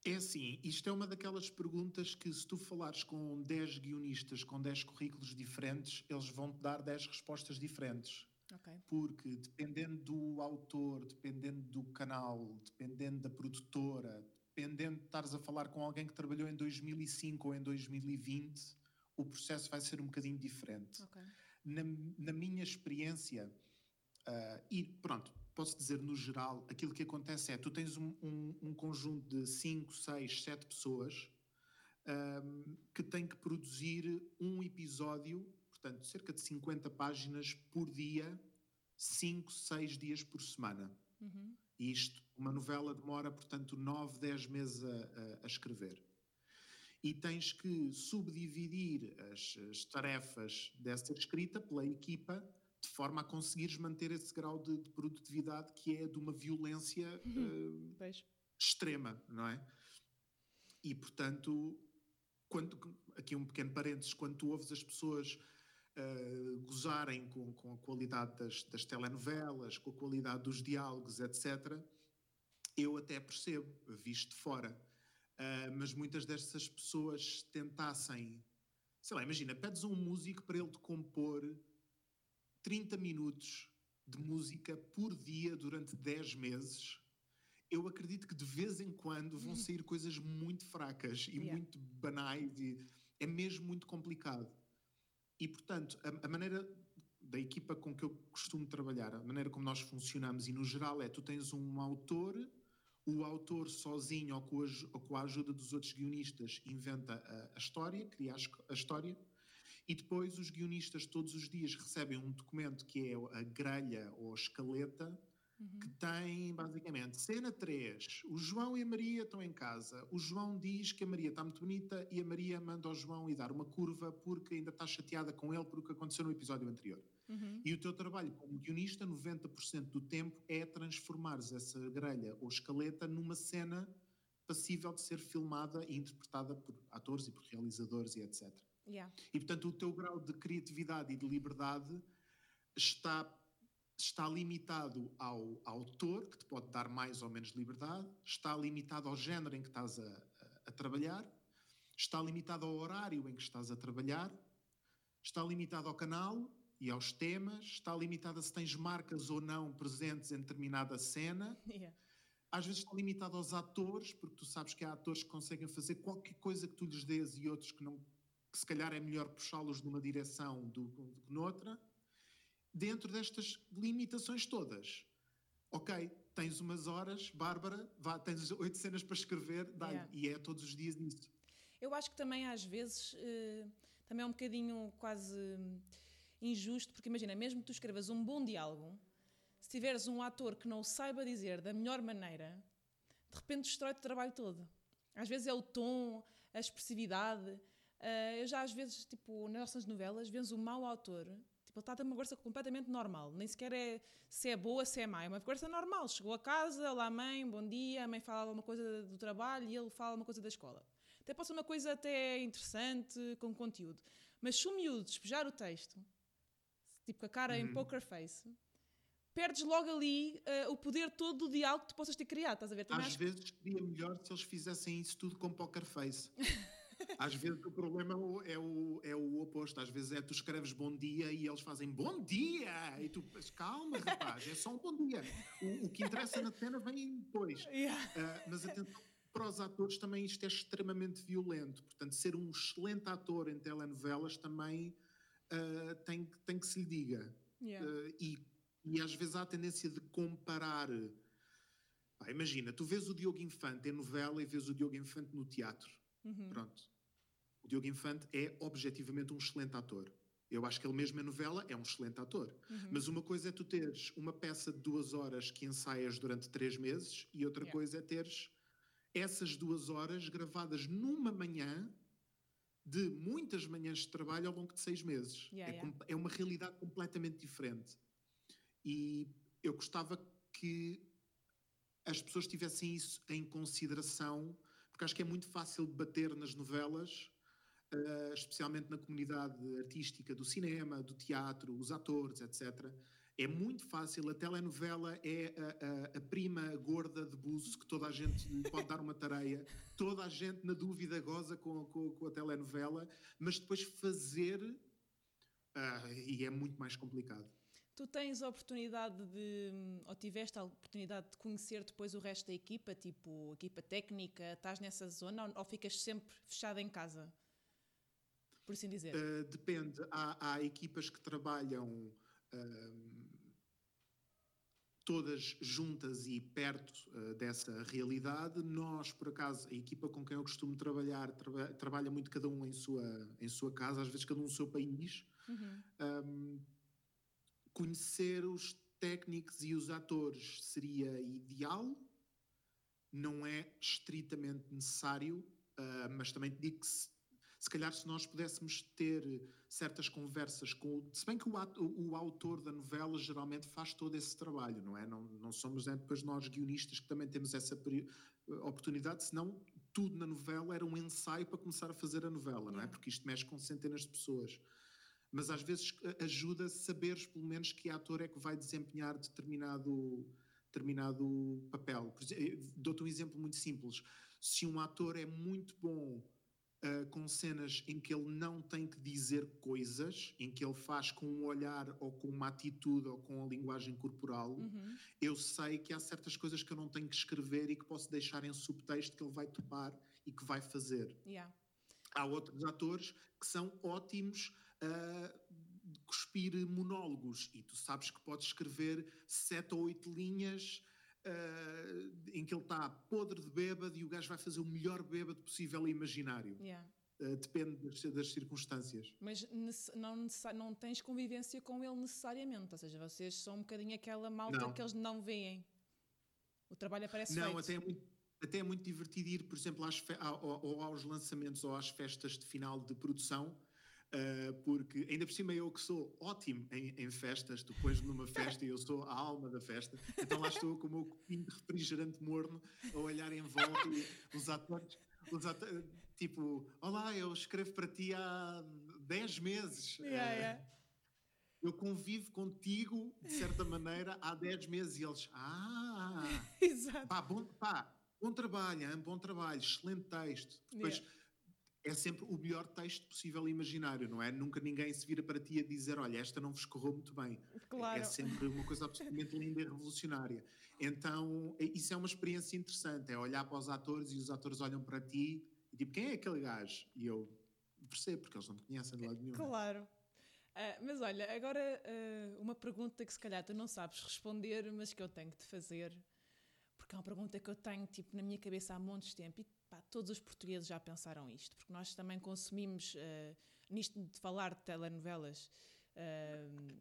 É assim, isto é uma daquelas perguntas que se tu falares com 10 guionistas com 10 currículos diferentes, eles vão-te dar 10 respostas diferentes. Okay. Porque dependendo do autor, dependendo do canal, dependendo da produtora, dependendo de estares a falar com alguém que trabalhou em 2005 ou em 2020, o processo vai ser um bocadinho diferente. Okay. Na, na, minha experiência, uh, e pronto, posso dizer no geral, aquilo que acontece é tu tens um, um, um conjunto de 5, 6, 7 pessoas um, que tem que produzir um episódio, portanto, cerca de 50 páginas por dia, 5, 6 dias por semana. Uhum. E isto, uma novela demora, portanto, 9, 10 meses a, a, escrever. E tens que subdividir as, as, tarefas dessa escrita pela equipa de forma a conseguires manter esse grau de, de produtividade que é de uma violência uhum. uh, extrema, não é? E, portanto, quando, aqui um pequeno parênteses, quando tu ouves as pessoas uh, gozarem com, com, a qualidade das, das, telenovelas, com a qualidade dos diálogos, etc., eu até percebo, visto de fora. Uh, mas muitas dessas pessoas tentassem, sei lá, imagina, pedes a um músico para ele te compor 30 minutos de música por dia durante 10 meses eu acredito que de vez em quando vão uhum. sair coisas muito fracas e yeah. muito banais e é mesmo muito complicado. E, portanto, a, a, maneira da equipa com que eu costumo trabalhar, a maneira como nós funcionamos e no geral é, tu tens um autor, o autor sozinho ou com a, ou com a ajuda dos outros guionistas inventa a, a história, cria a, a história, e depois os guionistas todos os dias recebem um documento que é a grelha ou a escaleta uhum. que tem basicamente cena 3. O João e a Maria estão em casa. O João diz que a Maria está muito bonita e a Maria manda ao João ir dar uma curva porque ainda está chateada com ele por o que aconteceu no episódio anterior. Uhum. E o teu trabalho como guionista, 90% do tempo, é transformares essa grelha ou escaleta numa cena passível de ser filmada e interpretada por atores e por realizadores e etc. Yeah. E portanto o teu grau de criatividade e de liberdade está está limitado ao, autor, que te pode dar mais ou menos liberdade, está limitado ao género em que estás a, a, a trabalhar, está limitado ao horário em que estás a trabalhar, está limitado ao canal e aos temas, está limitado a se tens marcas ou não presentes em determinada cena. <laughs> Yeah. Às vezes está limitado aos atores, porque tu sabes que há atores que conseguem fazer qualquer coisa que tu lhes dês e outros que não que se calhar é melhor puxá-los numa direção do que noutra dentro destas limitações todas. Ok, tens umas horas, Bárbara, vá, tens oito cenas para escrever, dá yeah. e é todos os dias nisso. Eu acho que também às vezes uh, também é um bocadinho quase injusto, porque imagina, mesmo que tu escrevas um bom diálogo, se tiveres um ator que não o saiba dizer da melhor maneira, de repente destrói-te o trabalho todo. Às vezes é o tom, a expressividade. Uh, eu já às vezes, tipo, nas nossas novelas, vemos o mau autor Tipo, ele está a ter uma conversa completamente normal. Nem sequer é se é boa, se é má. É uma conversa normal. Chegou a casa, olá mãe, bom dia, a mãe fala uma coisa do trabalho e ele fala uma coisa da escola. Até pode ser uma coisa até interessante, com conteúdo. Mas se o miúdo despejar o texto, tipo com a cara uhum. em poker face, perdes logo ali uh, o poder todo do diálogo que tu possas ter criado, estás a ver? Também Às vezes que... seria melhor se eles fizessem isso tudo com poker face. <laughs> Às vezes o problema é o, é o oposto. Às vezes é tu escreves bom dia e eles fazem bom dia! E tu, calma, rapaz, é só um bom dia. O, o que interessa na cena vem depois. <laughs> Yeah. Uh, mas atenção, para os atores também isto é extremamente violento. Portanto, ser um excelente ator em telenovelas também uh, tem, tem que se lhe diga. Yeah. Uh, e, e às vezes há a tendência de comparar. Ah, imagina, tu vês o Diogo Infante em novela e vês o Diogo Infante no teatro. Uhum. Pronto. O Diogo Infante é objetivamente um excelente ator. Eu acho que ele mesmo em novela é um excelente ator. Uhum. Mas uma coisa é tu teres uma peça de duas horas que ensaias durante três meses e outra yeah. coisa é teres essas duas horas gravadas numa manhã de muitas manhãs de trabalho ao longo de seis meses. Yeah, é, yeah. é uma realidade completamente diferente. E eu gostava que as pessoas tivessem isso em consideração, porque acho que é muito fácil debater nas novelas uh, especialmente na comunidade artística do cinema, do teatro, os atores, etc. É muito fácil, a telenovela é a, a, a, prima gorda de buzo que toda a gente pode dar uma tareia, toda a gente na dúvida goza com, com, com a telenovela, mas depois fazer, uh, e é muito mais complicado. Tu tens a oportunidade de, ou tiveste a oportunidade de conhecer depois o resto da equipa, tipo equipa técnica, estás nessa zona ou, ou ficas sempre fechada em casa? Por assim dizer? Uh, depende. Há, há, equipas que trabalham uh, todas juntas e perto uh, dessa realidade. Nós, por acaso, a equipa com quem eu costumo trabalhar, traba trabalha muito cada um em sua, em sua casa, às vezes cada um no seu país. Uhum. Um, conhecer os técnicos e os atores seria ideal, não é estritamente necessário, uh, mas também te digo que se, se calhar se nós pudéssemos ter certas conversas com o, se bem que o, o, o, autor da novela geralmente faz todo esse trabalho, não é? Não, não somos né, depois nós guionistas que também temos essa oportunidade, senão tudo na novela era um ensaio para começar a fazer a novela, não é? Porque isto mexe com centenas de pessoas mas às vezes ajuda a saberes pelo menos que ator é que vai desempenhar determinado, determinado papel. Eh, dou-te um exemplo muito simples. Se um ator é muito bom uh, com cenas em que ele não tem que dizer coisas, em que ele faz com um olhar ou com uma atitude ou com a linguagem corporal, uhum. eu sei que há certas coisas que eu não tenho que escrever e que posso deixar em subtexto que ele vai topar e que vai fazer. Yeah. Há outros atores que são ótimos uh, cuspir monólogos e tu sabes que podes escrever sete ou oito linhas uh, em que ele está podre de bêbado e o gajo vai fazer o melhor bêbado possível e imaginário. Yeah. Uh, depende das, das, circunstâncias. Mas não, não tens convivência com ele necessariamente, ou seja, vocês são um bocadinho aquela malta não. que eles não veem. O trabalho aparece Não, feito. até é muito até é muito divertido ir, por exemplo, às ou aos lançamentos ou às festas de final de produção Uh, porque ainda por cima eu que sou ótimo em, em, festas, depois numa festa e eu sou a alma da festa, então lá estou com o meu copinho de refrigerante morno a olhar em volta e os atores, os atores, tipo, olá, eu escrevo para ti há 10 meses. Yeah, uh, yeah. Eu convivo contigo, de certa maneira, há 10 meses e eles, ah, <laughs> Exato. Pá, bom, pá, bom trabalho, hein? bom trabalho, excelente texto. Depois yeah é sempre o melhor texto possível imaginário, não é? Nunca ninguém se vira para ti a dizer, olha, esta não vos correu muito bem. Claro. É sempre uma coisa absolutamente <laughs> linda e revolucionária. Então, é, isso é uma experiência interessante, é olhar para os atores e os atores olham para ti e tipo, quem é aquele gajo? E eu percebo, porque eles não me conhecem de lado nenhum. Claro. Uh, mas olha, agora uh, uma pergunta que se calhar tu não sabes responder, mas que eu tenho que te fazer, porque é uma pergunta que eu tenho tipo, na minha cabeça há montes de tempo e pá, todos os portugueses já pensaram isto, porque nós também consumimos, uh, nisto de falar de telenovelas, uh,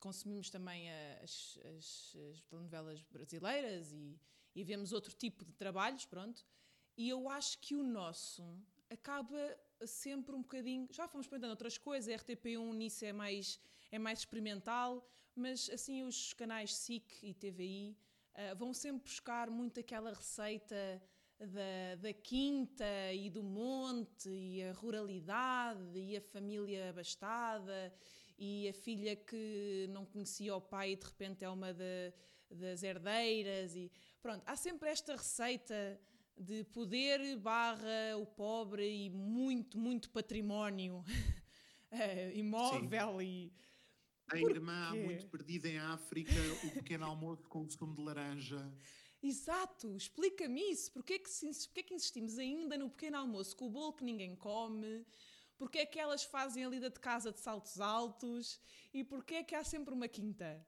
consumimos também as, as, as, telenovelas brasileiras e, e vemos outro tipo de trabalhos, pronto, e eu acho que o nosso acaba sempre um bocadinho. Já fomos experimentando outras coisas, a RTP1 nisso é mais, é mais experimental, mas assim os canais SIC e TVI uh, eh, vão sempre buscar muito aquela receita da, da quinta e do monte e a ruralidade e a família abastada e a filha que não conhecia o pai e de repente é uma de, das herdeiras e pronto, há sempre esta receita de poder barra o pobre e muito, muito património <laughs> eh, imóvel Sim. e a irmã muito perdida em África, o pequeno almoço com sumo de laranja. Exato, explica-me isso. Porquê que, porquê que insistimos ainda no pequeno almoço com o bolo que ninguém come? Porquê é que elas fazem a lida de casa de saltos altos? E porquê é que há sempre uma quinta?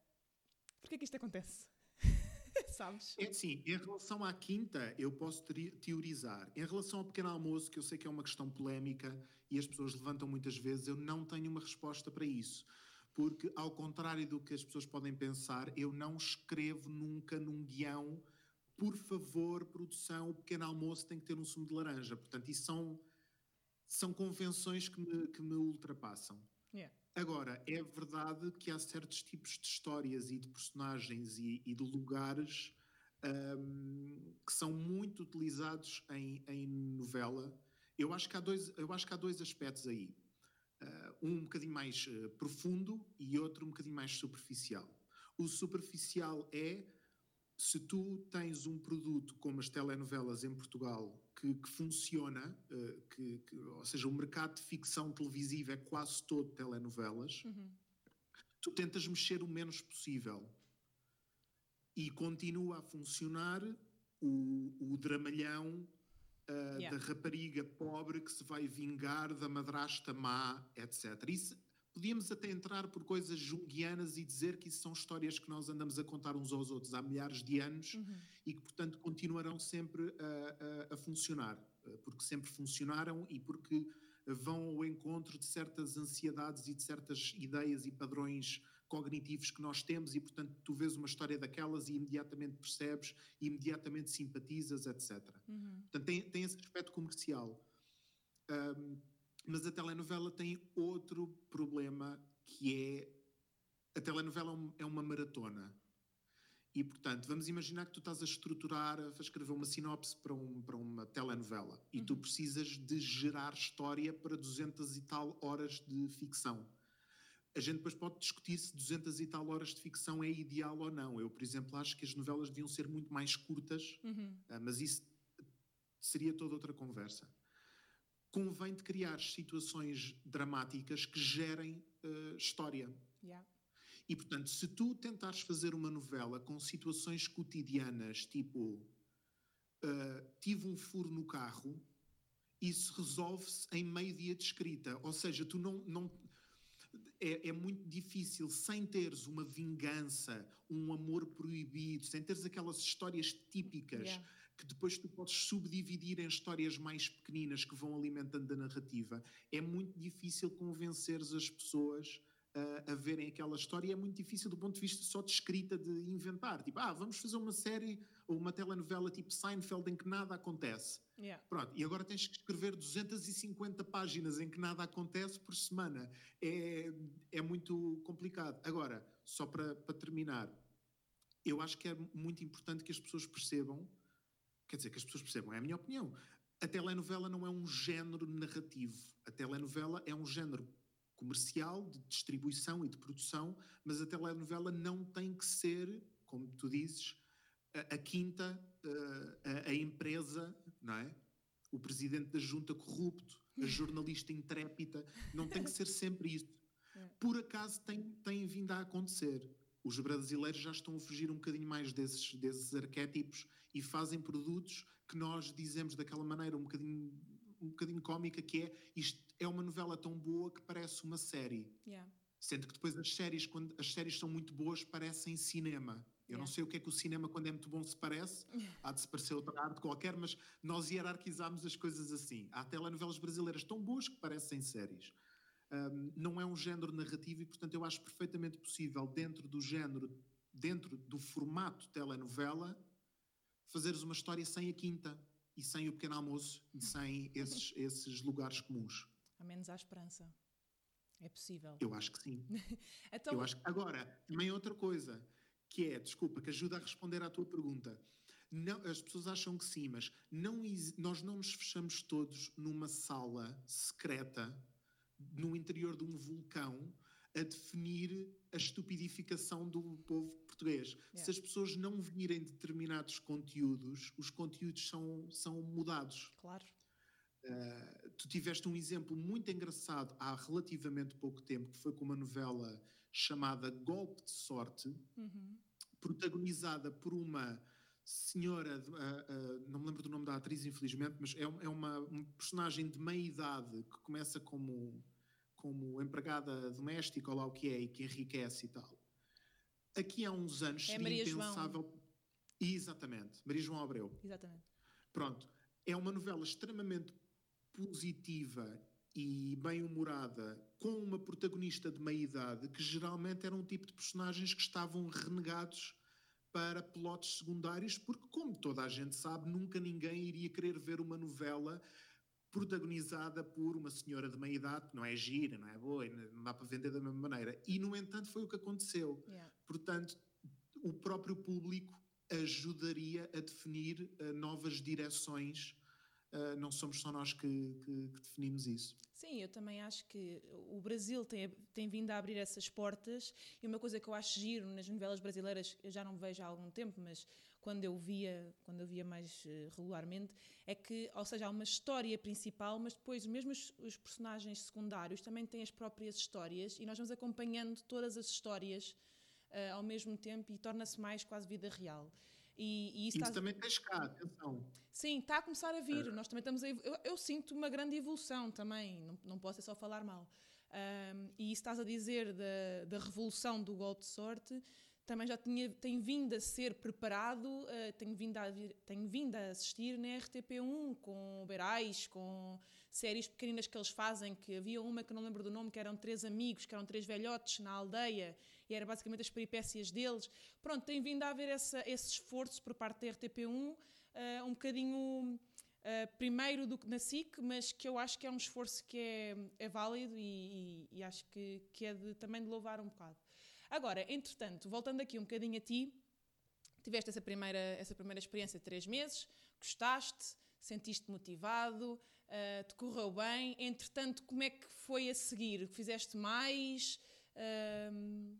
Porquê que isto acontece? <laughs> Sabes? É sim, em relação à quinta, eu posso teorizar. Em relação ao pequeno almoço, que eu sei que é uma questão polémica e as pessoas levantam muitas vezes, eu não tenho uma resposta para isso porque, ao contrário do que as pessoas podem pensar, eu não escrevo nunca num guião por favor, produção, o pequeno almoço tem que ter um sumo de laranja. Portanto, isso são, são convenções que me, que me ultrapassam. Yeah. Agora, é verdade que há certos tipos de histórias e de personagens e, e de lugares um, que são muito utilizados em, em, novela. Eu acho, que há dois, eu acho que há dois aspectos aí. Uh, um um bocadinho mais uh, profundo e outro um bocadinho mais superficial. O superficial é se tu tens um produto como as telenovelas em Portugal que, que funciona, uh, que, que, ou seja, o mercado de ficção televisiva é quase todo telenovelas, uhum. tu tentas mexer o menos possível e continua a funcionar o, o dramalhão uh, yeah. da rapariga pobre que se vai vingar da madrasta má, etc. Isso Podíamos até entrar por coisas junguianas e dizer que isso são histórias que nós andamos a contar uns aos outros há milhares de anos Uhum. e que, portanto, continuarão sempre a, a- a funcionar, eh, porque sempre funcionaram e porque vão ao encontro de certas ansiedades e de certas ideias e padrões cognitivos que nós temos e, portanto, tu vês uma história daquelas e imediatamente percebes, e imediatamente simpatizas, etc. Uhum. Portanto, tem, tem esse aspecto comercial. Ahm, mas a telenovela tem outro problema que é a telenovela é é uma maratona. E, portanto, vamos imaginar que tu estás a estruturar, a escrever uma sinopse para, um, para uma telenovela e tu precisas de gerar história para 200 e tal horas de ficção. A gente depois pode discutir se 200 e tal horas de ficção é ideal ou não. Eu, por exemplo, acho que as novelas deviam ser muito mais curtas, Uhum. ah, mas isso seria toda outra conversa. Convém de criar situações dramáticas que gerem ah, história. Yeah. E, portanto, se tu tentares fazer uma novela com situações cotidianas, tipo ah, tive um furo no carro, isso resolve-se em meio dia de escrita. Ou seja, tu não. não é, é muito difícil, sem teres uma vingança, um amor proibido, sem teres aquelas histórias típicas Yeah. Que depois tu podes subdividir em histórias mais pequeninas que vão alimentando a narrativa, é muito difícil convenceres as pessoas ah, a verem aquela história. e É muito difícil do ponto de vista só de escrita, de inventar. Tipo, ah, vamos fazer uma série ou uma telenovela tipo Seinfeld em que nada acontece. Yeah. Pronto, e agora tens que escrever 250 páginas em que nada acontece por semana. É, é muito complicado. Agora, só para, para terminar, eu acho que é muito importante que as pessoas percebam, quer dizer, que as pessoas percebam, é a minha opinião. A telenovela não é um género narrativo. A telenovela é um género comercial, de distribuição e de produção, mas a telenovela não tem que ser, como tu dizes, a, a quinta, eh, a, a empresa, não é? O presidente da junta corrupto, a jornalista intrépida, não tem que ser sempre isso. <laughs> É. Por acaso tem, tem vindo a acontecer. Os brasileiros já estão a fugir um bocadinho mais desses, desses arquétipos e fazem produtos que nós dizemos daquela maneira um bocadinho, um bocadinho cómica, que é isto é uma novela tão boa que parece uma série. Yeah. Sendo que depois as séries, quando as séries são muito boas, parecem cinema. Eu não Yeah. sei o que é que o cinema, quando é muito bom, se parece. <laughs> Há de se parecer outra arte qualquer, mas nós hierarquizamos as coisas assim. Há telenovelas brasileiras tão boas que parecem séries. Ahm, não é um género narrativo e, portanto, eu acho perfeitamente possível, dentro do género, dentro do formato telenovela, fazeres uma história sem a quinta e sem o pequeno almoço e sem <laughs> esses, esses lugares comuns. Ao menos há esperança. É possível. Eu acho que sim. <laughs> Então, Eu acho que... Agora, também outra coisa, que é, desculpa, que ajuda a responder à tua pergunta. Não, as pessoas acham que sim, mas não, nós não nos fechamos todos numa sala secreta, no interior de um vulcão, a definir a estupidificação do povo português. Se Yeah. as pessoas não virem determinados conteúdos, os conteúdos são, são mudados. claro. Uh, tu tiveste um exemplo muito engraçado há relativamente pouco tempo, que foi com uma novela chamada Golpe de Sorte, Uhum. protagonizada por uma senhora, uh, uh, não me lembro do nome da atriz, infelizmente, mas é, um- é uma um personagem de meia idade que começa como, como empregada doméstica, ou lá o que é, e que enriquece e tal. Aqui há uns anos É seria Maria João. impensável. Exatamente, Maria João Abreu. Exatamente. Pronto, é uma novela extremamente positiva e bem-humorada, com uma protagonista de meia-idade, que geralmente era um tipo de personagens que estavam renegados para plotos secundários, porque, como toda a gente sabe, nunca ninguém iria querer ver uma novela protagonizada por uma senhora de meia-idade, que não é gira, não é boa, não dá para vender da mesma maneira. E, no entanto, foi o que aconteceu. Yeah. Portanto, o próprio público ajudaria a definir eh, novas direções. Eh, não somos só nós que, que- que definimos isso. Sim, eu também acho que o Brasil tem, tem vindo a abrir essas portas e uma coisa que eu acho giro nas novelas brasileiras, eu já não vejo há algum tempo, mas quando eu via, quando eu via mais eh, regularmente, é que, ou seja, há uma história principal, mas depois mesmo os, os personagens secundários também têm as próprias histórias e nós vamos acompanhando todas as histórias eh, ao mesmo tempo e torna-se mais quase vida real. E, e isso, isso também tens cá, atenção. Sim, está a começar a vir. Uh. Nós também estamos a. Eu, eu, sinto uma grande evolução também, não, não posso é só falar mal. Um, e isso estás a dizer da, da revolução do golpe de sorte também já tinha, tem vindo a ser preparado, uh, tenho, vindo a, tenho vindo a assistir na RTP1 com Berais, com séries pequeninas que eles fazem, que havia uma que não lembro do nome, que eram três amigos, que eram três velhotes na aldeia, e era basicamente as peripécias deles. Pronto, tem vindo a haver essa, esse esforço por parte da RTP1, uh, eh, um bocadinho uh, primeiro do que na SIC, mas que eu acho que é um esforço que é, é válido e, e, e acho que, que é de, também de louvar um bocado. Agora, entretanto, voltando aqui um bocadinho a ti, tiveste essa primeira, essa primeira experiência de três meses, gostaste, sentiste motivado, uh, te correu bem. Entretanto, como é que foi a seguir? Fizeste mais? Uh,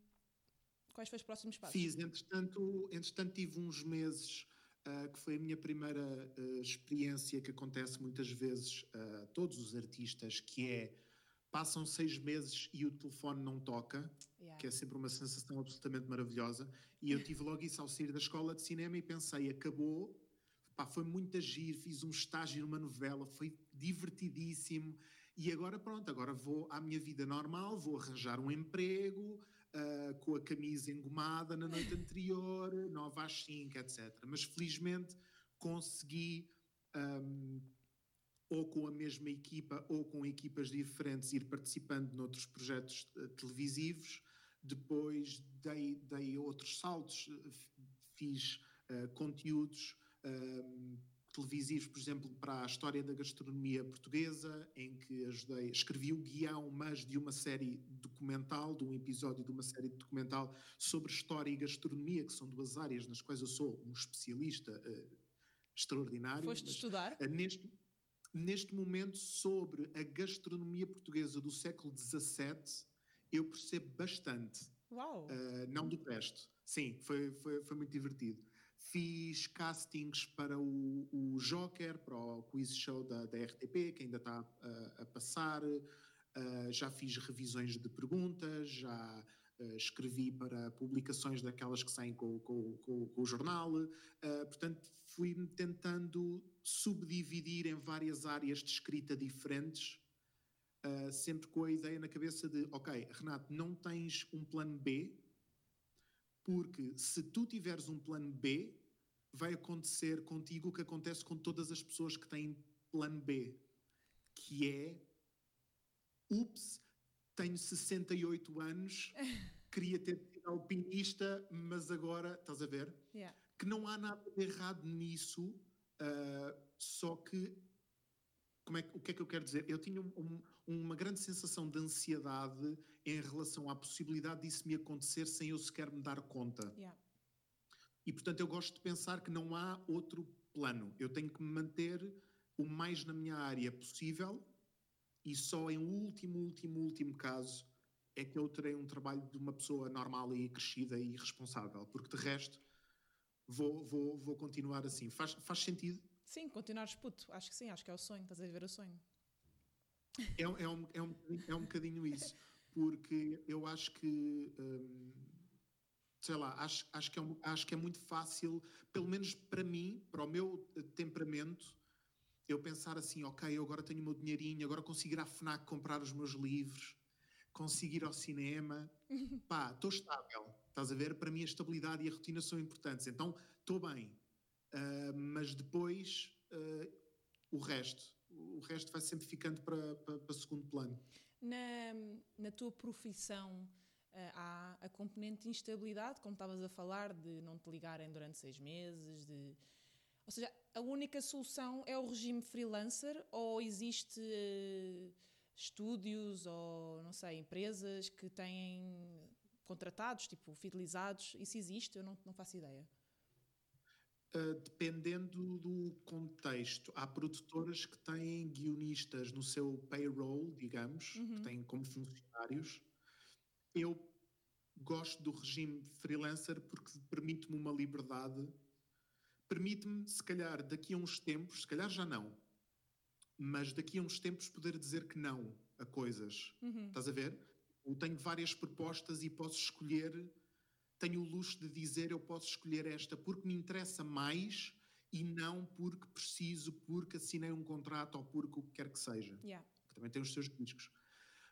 quais foram os próximos passos? Fiz, entretanto, entretanto tive uns meses uh, que foi a minha primeira uh, experiência que acontece muitas vezes a todos os artistas, que é passam seis meses e o telefone não toca, yeah. que é sempre uma sensação absolutamente maravilhosa. E eu tive logo isso ao sair da escola de cinema e pensei, acabou, pá, foi muito agir, fiz um estágio numa novela, foi divertidíssimo. E agora pronto, agora vou à minha vida normal, vou arranjar um emprego, uh, com a camisa engomada na noite anterior, nova às 5, etc. Mas felizmente consegui um, ou com a mesma equipa ou com equipas diferentes, ir participando noutros projetos uh, televisivos. Depois dei, dei outros saltos, uh, fiz uh, conteúdos televisivos, por exemplo, para a história da gastronomia portuguesa, em que ajudei, escrevi o guião, mas de uma série documental, de um episódio de uma série documental sobre história e gastronomia, que são duas áreas nas quais eu sou um especialista extraordinário. Foste estudar? neste, neste momento sobre a gastronomia portuguesa do século XVII, eu percebo bastante. Uau! Uh, não do resto. Sim, foi, foi, foi muito divertido. Fiz castings para o, o Joker, para o quiz show da, da RTP, que ainda está uh, a passar. Uh, já fiz revisões de perguntas, já uh, escrevi para publicações daquelas que saem com, com, com, com o jornal. portanto, fui-me tentando subdividir em várias áreas de escrita diferentes, sempre com a ideia na cabeça de: ok, Renato, não tens um plano B, porque se tu tiveres um plano B, vai acontecer contigo o que acontece com todas as pessoas que têm plano B, que é: ups, tenho 68 anos, <laughs> queria ter sido alpinista, mas agora, estás a ver? Yeah que não há nada de errado nisso, uh, só que como é, o que é que eu quero dizer? Eu tinha um, uma grande sensação de ansiedade em relação à possibilidade disso me acontecer sem eu sequer me dar conta. Yeah. E portanto eu gosto de pensar que não há outro plano. Eu tenho que me manter o mais na minha área possível e só em último, último, último caso é que eu terei um trabalho de uma pessoa normal e crescida e responsável, porque de resto vou, vou, vou continuar assim. Faz, faz sentido? Sim, continuares puto. Acho que sim, acho que é o sonho. Estás a viver o sonho. É, é, um, é, um, é um bocadinho isso. Porque eu acho que. Hum, sei lá, acho, acho, que é um, acho que é muito fácil, pelo menos para mim, para o meu temperamento, eu pensar assim: ok, eu agora tenho o meu dinheirinho, agora consigo ir à FNAC comprar os meus livros, consigo ir ao cinema. <laughs> Pá, estou estável Estás a ver? Para mim a estabilidade e a rotina são importantes. Então estou bem. Uh, mas depois uh, o resto. O resto vai sempre ficando para, para, para segundo plano. Na, na tua profissão uh, há a componente de instabilidade, como estavas a falar, de não te ligarem durante seis meses, de... Ou seja, a única solução é o regime freelancer ou existe estúdios ou, não sei, empresas que têm contratados, tipo fidelizados? Isso existe? Eu não, não faço ideia. Uh, dependendo do contexto, há produtoras que têm guionistas no seu payroll, digamos, uhum. que têm como funcionários. Eu gosto do regime freelancer porque permite-me uma liberdade, permite-me, se calhar, daqui a uns tempos, se calhar já não, mas daqui a uns tempos poder dizer que não a coisas. Uhum. Estás a ver? Eu tenho várias propostas e posso escolher. Tenho o luxo de dizer eu posso escolher esta porque me interessa mais e não porque preciso, porque assinei um contrato ou porque o que quer que seja. Yeah. Que também tem os seus riscos.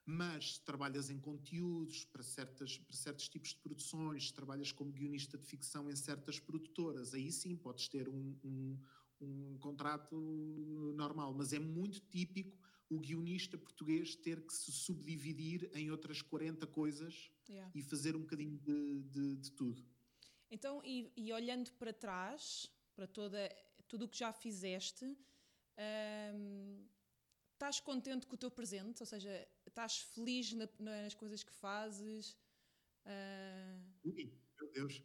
Mas se trabalhas em conteúdos para, certas, para certos tipos de produções, se trabalhas como guionista de ficção em certas produtoras, aí sim podes ter um, um, um contrato normal. Mas é muito típico o guionista português ter que se subdividir em outras 40 coisas Yeah. e fazer um bocadinho de, de, de tudo. Então, e, e olhando para trás, para toda, tudo o que já fizeste, hum, estás contente com o teu presente? Ou seja, estás feliz na- nas coisas que fazes? Ui, meu Deus.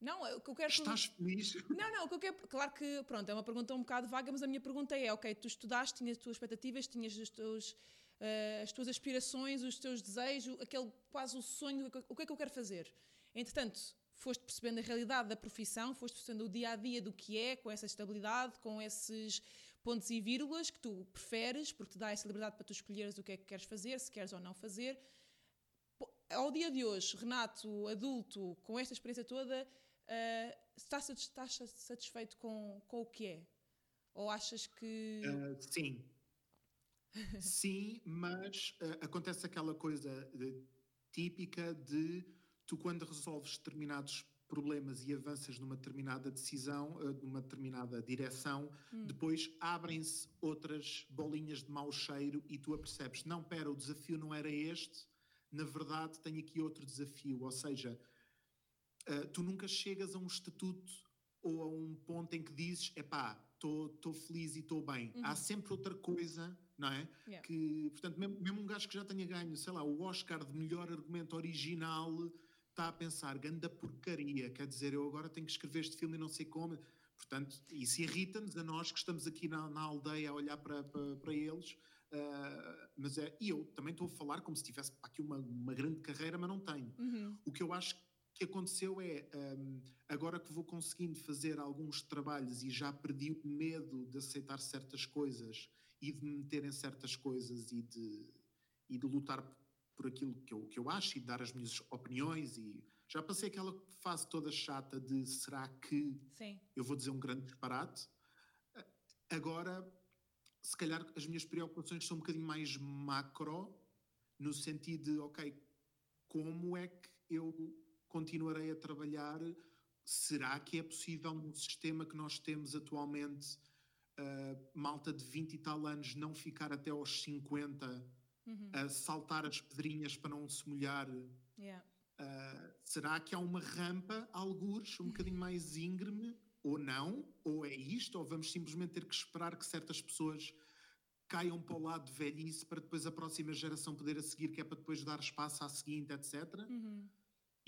Não, o que eu quero Estás feliz? Não, não, o que eu quero. Claro que, pronto, é uma pergunta um bocado vaga, mas a minha pergunta é: ok, tu estudaste, tinhas as tuas expectativas, tinhas os teus, eh, as tuas aspirações, os teus desejos, aquele quase o sonho, o que- é que eu quero fazer? Entretanto, foste percebendo a realidade da profissão, foste percebendo o dia a dia do que é, com essa estabilidade, com esses pontos e vírgulas que tu preferes, porque te dá essa liberdade para tu escolheres o que é que queres fazer, se queres ou não fazer. Ao dia de hoje, Renato, adulto, com esta experiência toda, eh, estás, satis- estás satisfeito com, com o que é? Ou achas que. Ah, sim. Sim, mas ah, acontece aquela coisa de- típica de tu, quando resolves determinados problemas e avanças numa determinada decisão, numa determinada direção, depois abrem-se outras bolinhas de mau cheiro e tu apercebes: não, pera, o desafio não era este, na verdade tenho aqui outro desafio. Ou seja, ah, tu nunca chegas a um estatuto ou a um ponto em que dizes, epá, estou feliz e estou bem. Há sempre outra coisa, não é? Yeah. Que, portanto, mesmo, mesmo um gajo que já tenha ganho, sei lá, o Oscar de melhor argumento original está a pensar, ganda porcaria, quer dizer, eu agora tenho que escrever este filme e não sei como. Portanto, isso irrita-nos a nós que estamos aqui na, na aldeia a olhar para, para, para eles. ah, mas é, e eu também estou a falar como se tivesse aqui uma, uma grande carreira, mas não tenho. Uhum. O que eu acho que aconteceu é, hum, agora que vou conseguindo fazer alguns trabalhos e já perdi o medo de aceitar certas coisas e de me meter em certas coisas e de, e de lutar por aquilo que eu, que eu acho e de dar as minhas opiniões e já passei aquela fase toda chata de será que Sim. eu vou dizer um grande disparate. Agora, se calhar as minhas preocupações são um bocadinho mais macro, no sentido de, ok, como é que eu continuarei a trabalhar? Será que é possível num sistema que nós temos atualmente, ah, malta de 20 e tal anos, não ficar até aos 50 Uhum. a saltar as pedrinhas para não se molhar? Yeah. Uh, será que há uma rampa, algures, um bocadinho mais íngreme, ou não? Ou é isto? Ou vamos simplesmente ter que esperar que certas pessoas caiam para o lado de velhice para depois a próxima geração poder a seguir, que é para depois dar espaço à seguinte, etc. Uhum.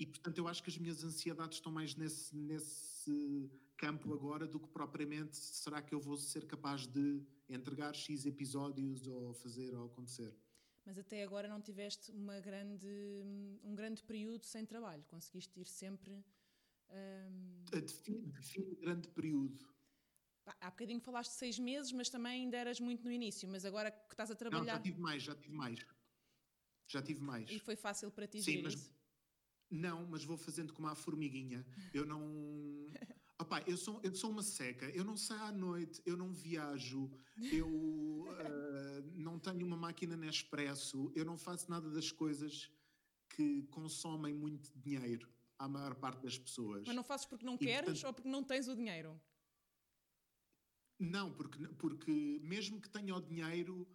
E portanto eu acho que as minhas ansiedades estão mais nesse, nesse campo agora do que propriamente será que eu vou ser capaz de entregar X episódios ou fazer ou acontecer. Mas até agora não tiveste uma grande, um grande período sem trabalho. Conseguiste ir sempre. Define, define grande período. há bocadinho falaste de seis meses, mas também ainda eras muito no início. Mas agora que estás a Não, trabalhar. já tive mais, já tive mais. Já tive mais. E foi fácil para ti Sim, gerir mas- isso. Não, mas vou fazendo como a formiguinha. Eu não. <laughs> Opá, eu sou, eu sou uma seca, eu não saio à noite, eu não viajo, eu ah, não tenho uma máquina Nespresso, eu não faço nada das coisas que consomem muito dinheiro à maior parte das pessoas. Mas não fazes porque não E, queres portanto- ou porque não tens o dinheiro? Não, porque, porque mesmo que tenha o dinheiro,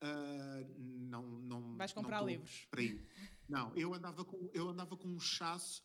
ah, não, não. Vais não comprar tô livros. Para ir. <laughs> Não, eu andava, com, eu andava com um chasso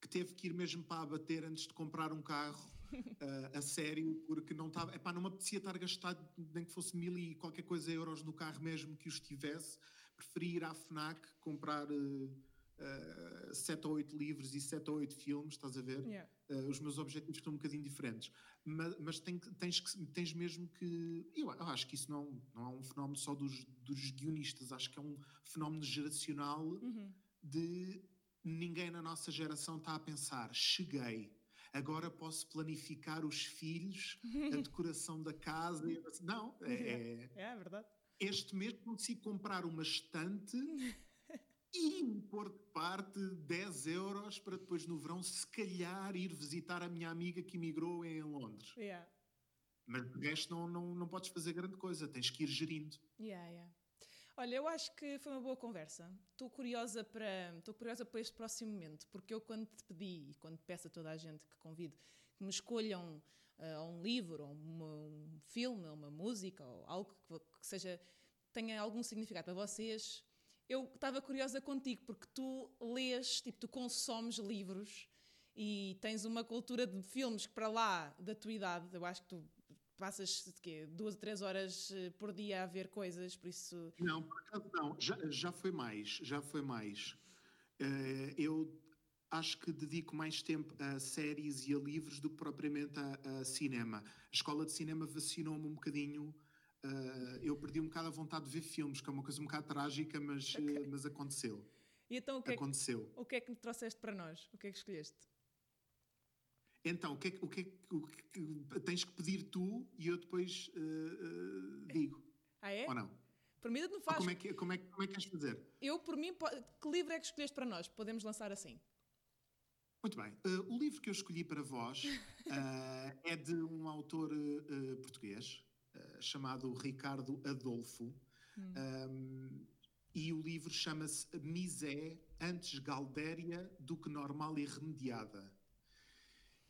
que teve que ir mesmo para abater antes de comprar um carro ah, <laughs> a sério, porque não estava. Epá, não me apetecia estar gastado nem que fosse mil e qualquer coisa euros no carro mesmo que os tivesse. Preferi ir à FNAC comprar. Uh, sete ou oito livros e sete ou oito filmes, estás a ver? Yeah. Uh, os meus objetivos estão um bocadinho diferentes. Mas, mas tem tens, que, tens mesmo que. Eu, acho que isso não, não é um fenómeno só dos, dos guionistas, acho que é um fenómeno geracional Uhum. de ninguém na nossa geração está a pensar: cheguei. Agora posso planificar os filhos, a <laughs> decoração da casa. Não, é, é- É, é verdade. este mês consigo comprar uma estante <laughs> e pôr de parte 10 euros para depois no verão, se calhar, ir visitar a minha amiga que emigrou em Londres. Yeah. Mas de resto não, não, não podes fazer grande coisa, tens que ir gerindo. Yeah, yeah. Olha, eu acho que foi uma boa conversa. Estou curiosa para estou curiosa para este próximo momento, porque eu quando te pedi e quando peço a toda a gente que convido que me escolham uh, um livro, ou uma, um filme, ou uma música, ou algo que, que seja tenha algum significado para vocês, eu estava curiosa contigo, porque tu lês, tipo, tu consomes livros e tens uma cultura de filmes que para lá da tua idade, eu acho que tu passas quê, duas três horas eh, por dia a ver coisas, por isso. Não, por acaso não, já, já foi mais, já foi mais. Uh, eu acho que dedico mais tempo a séries e a livros do que propriamente a, a cinema. A escola de cinema vacinou-me um bocadinho. Uh, eu perdi um bocado a vontade de ver filmes, que é uma coisa um bocado trágica, mas, okay. uh, mas aconteceu. E então o que, aconteceu. É que, o que é que trouxeste para nós? O que é que escolheste? Então, o que, é, o que, é, o que tens que pedir tu e eu depois uh, digo. Ah, é? Ou não? Por mim, não faz. Como é, que, como, é, como é que queres fazer? Eu, por mim, que livro é que escolheste para nós? Podemos lançar assim. Muito bem. Uh, o livro que eu escolhi para vós uh, é de um autor uh, português chamado Ricardo Adolfo. Hum. Um, e o livro chama-se Misé, antes Galdéria do que normal e remediada.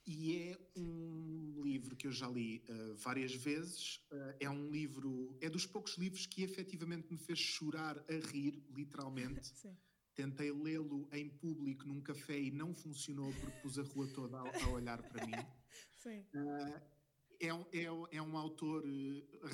E é um livro que eu já li uh, várias vezes. Uh, é um livro, é dos poucos livros que efetivamente me fez chorar a rir, literalmente. <laughs> Sim. Tentei lê-lo em público num café e não funcionou porque pus a rua toda a, a olhar para mim. <laughs> Sim. Uh, é, um, é, é, um autor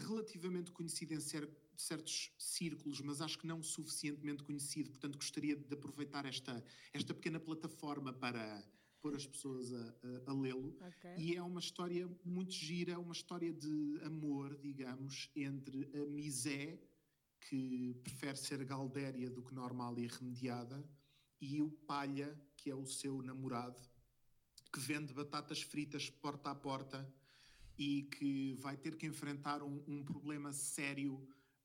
relativamente conhecido em cer certos círculos, mas acho que não suficientemente conhecido, portanto gostaria de aproveitar esta, esta pequena plataforma para pôr as pessoas a, a, a lê-lo. Okay. E é uma história muito gira, uma história de amor, digamos, entre a Misé, que prefere ser galdéria do que normal e remediada, e o Palha, que é o seu namorado, que vende batatas fritas porta a porta e que vai ter que enfrentar um, um problema sério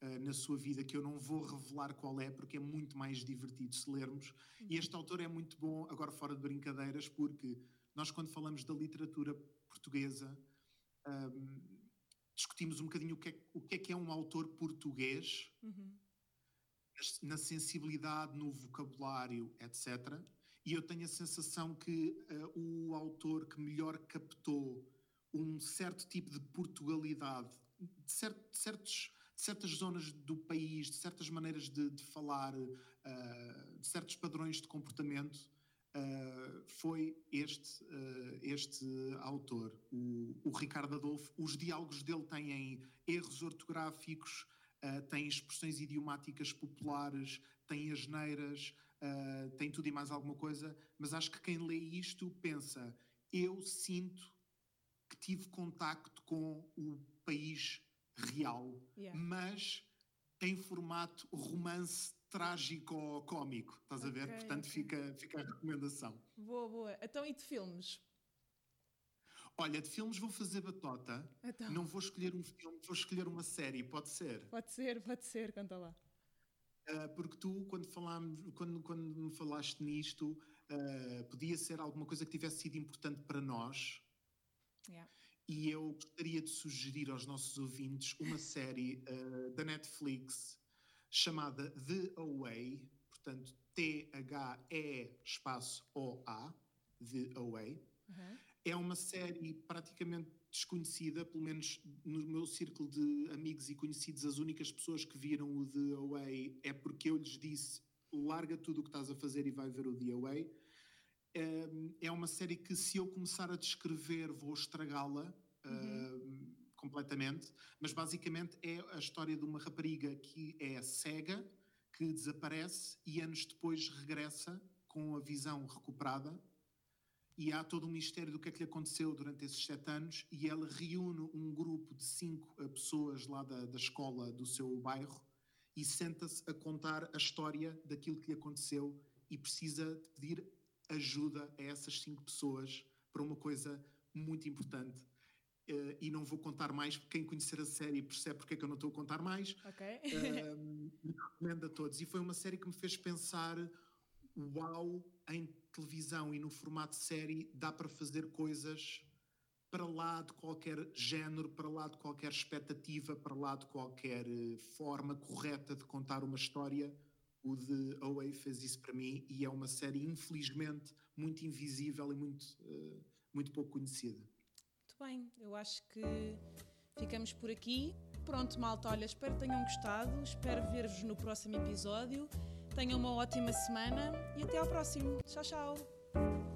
uh, na sua vida que eu não vou revelar qual é, porque é muito mais divertido se lermos. Uhum. E este autor é muito bom, agora fora de brincadeiras, porque nós, quando falamos da literatura portuguesa, um, discutimos um bocadinho o que, é, o que é que é um autor português, uhum. na sensibilidade, no vocabulário, etc. E eu tenho a sensação que uh, o autor que melhor captou um certo tipo de Portugalidade, de, de certos, de certas zonas do país, de certas maneiras de, de falar, uh, de certos padrões de comportamento, Uh, foi este, uh, este autor, o, o, Ricardo Adolfo. Os diálogos dele têm erros ortográficos, têm expressões idiomáticas populares, têm asneiras, tem tudo e mais alguma coisa, mas acho que quem lê isto pensa: eu sinto que tive contacto com o país real, yeah. mas em formato romance trágico-cómico, estás okay, a ver? Portanto, okay. fica, fica a recomendação. Boa, boa. Então, e de filmes? Olha, de filmes vou fazer batota. Então. Não vou escolher um filme, vou escolher uma série, pode ser? Pode ser, pode ser, canta lá. Uh, porque tu, quando, falámos, quando, quando me falaste nisto, uh, podia ser alguma coisa que tivesse sido importante para nós. Yeah. E eu gostaria de sugerir aos nossos ouvintes uma <laughs> série uh, da Netflix chamada The Away, portanto T-H-E espaço O-A, The Away. Uhum. É uma série praticamente desconhecida, pelo menos no meu círculo de amigos e conhecidos, as únicas pessoas que viram o The Away é porque eu lhes disse larga tudo o que estás a fazer e vai ver o The Away. É uma série que se eu começar a descrever vou estragá-la. Uhum completamente, mas basicamente é a história de uma rapariga que é cega, que desaparece e anos depois regressa com a visão recuperada. E há todo um mistério do que é que lhe aconteceu durante esses sete anos. E ela reúne um grupo de cinco eh, pessoas lá da, da escola do seu bairro e senta-se a contar a história daquilo que lhe aconteceu e precisa de pedir ajuda a essas cinco pessoas para uma coisa muito importante Uh, e não vou contar mais, quem conhecer a série percebe porque é que eu não estou a contar mais. Ok. uh, <laughs> recomendo a todos. E foi uma série que me fez pensar: uau, em televisão e no formato série dá para fazer coisas para lá de qualquer género, para lá de qualquer expectativa, para lá de qualquer eh, forma correta de contar uma história. O de OA fez isso para mim e é uma série, infelizmente, muito invisível e muito, uh, muito pouco conhecida. Muito bem, eu acho que ficamos por aqui. Pronto, malta, olha, espero que tenham gostado, espero ver-vos no próximo episódio. Tenham uma ótima semana e até ao próximo. Tchau, tchau.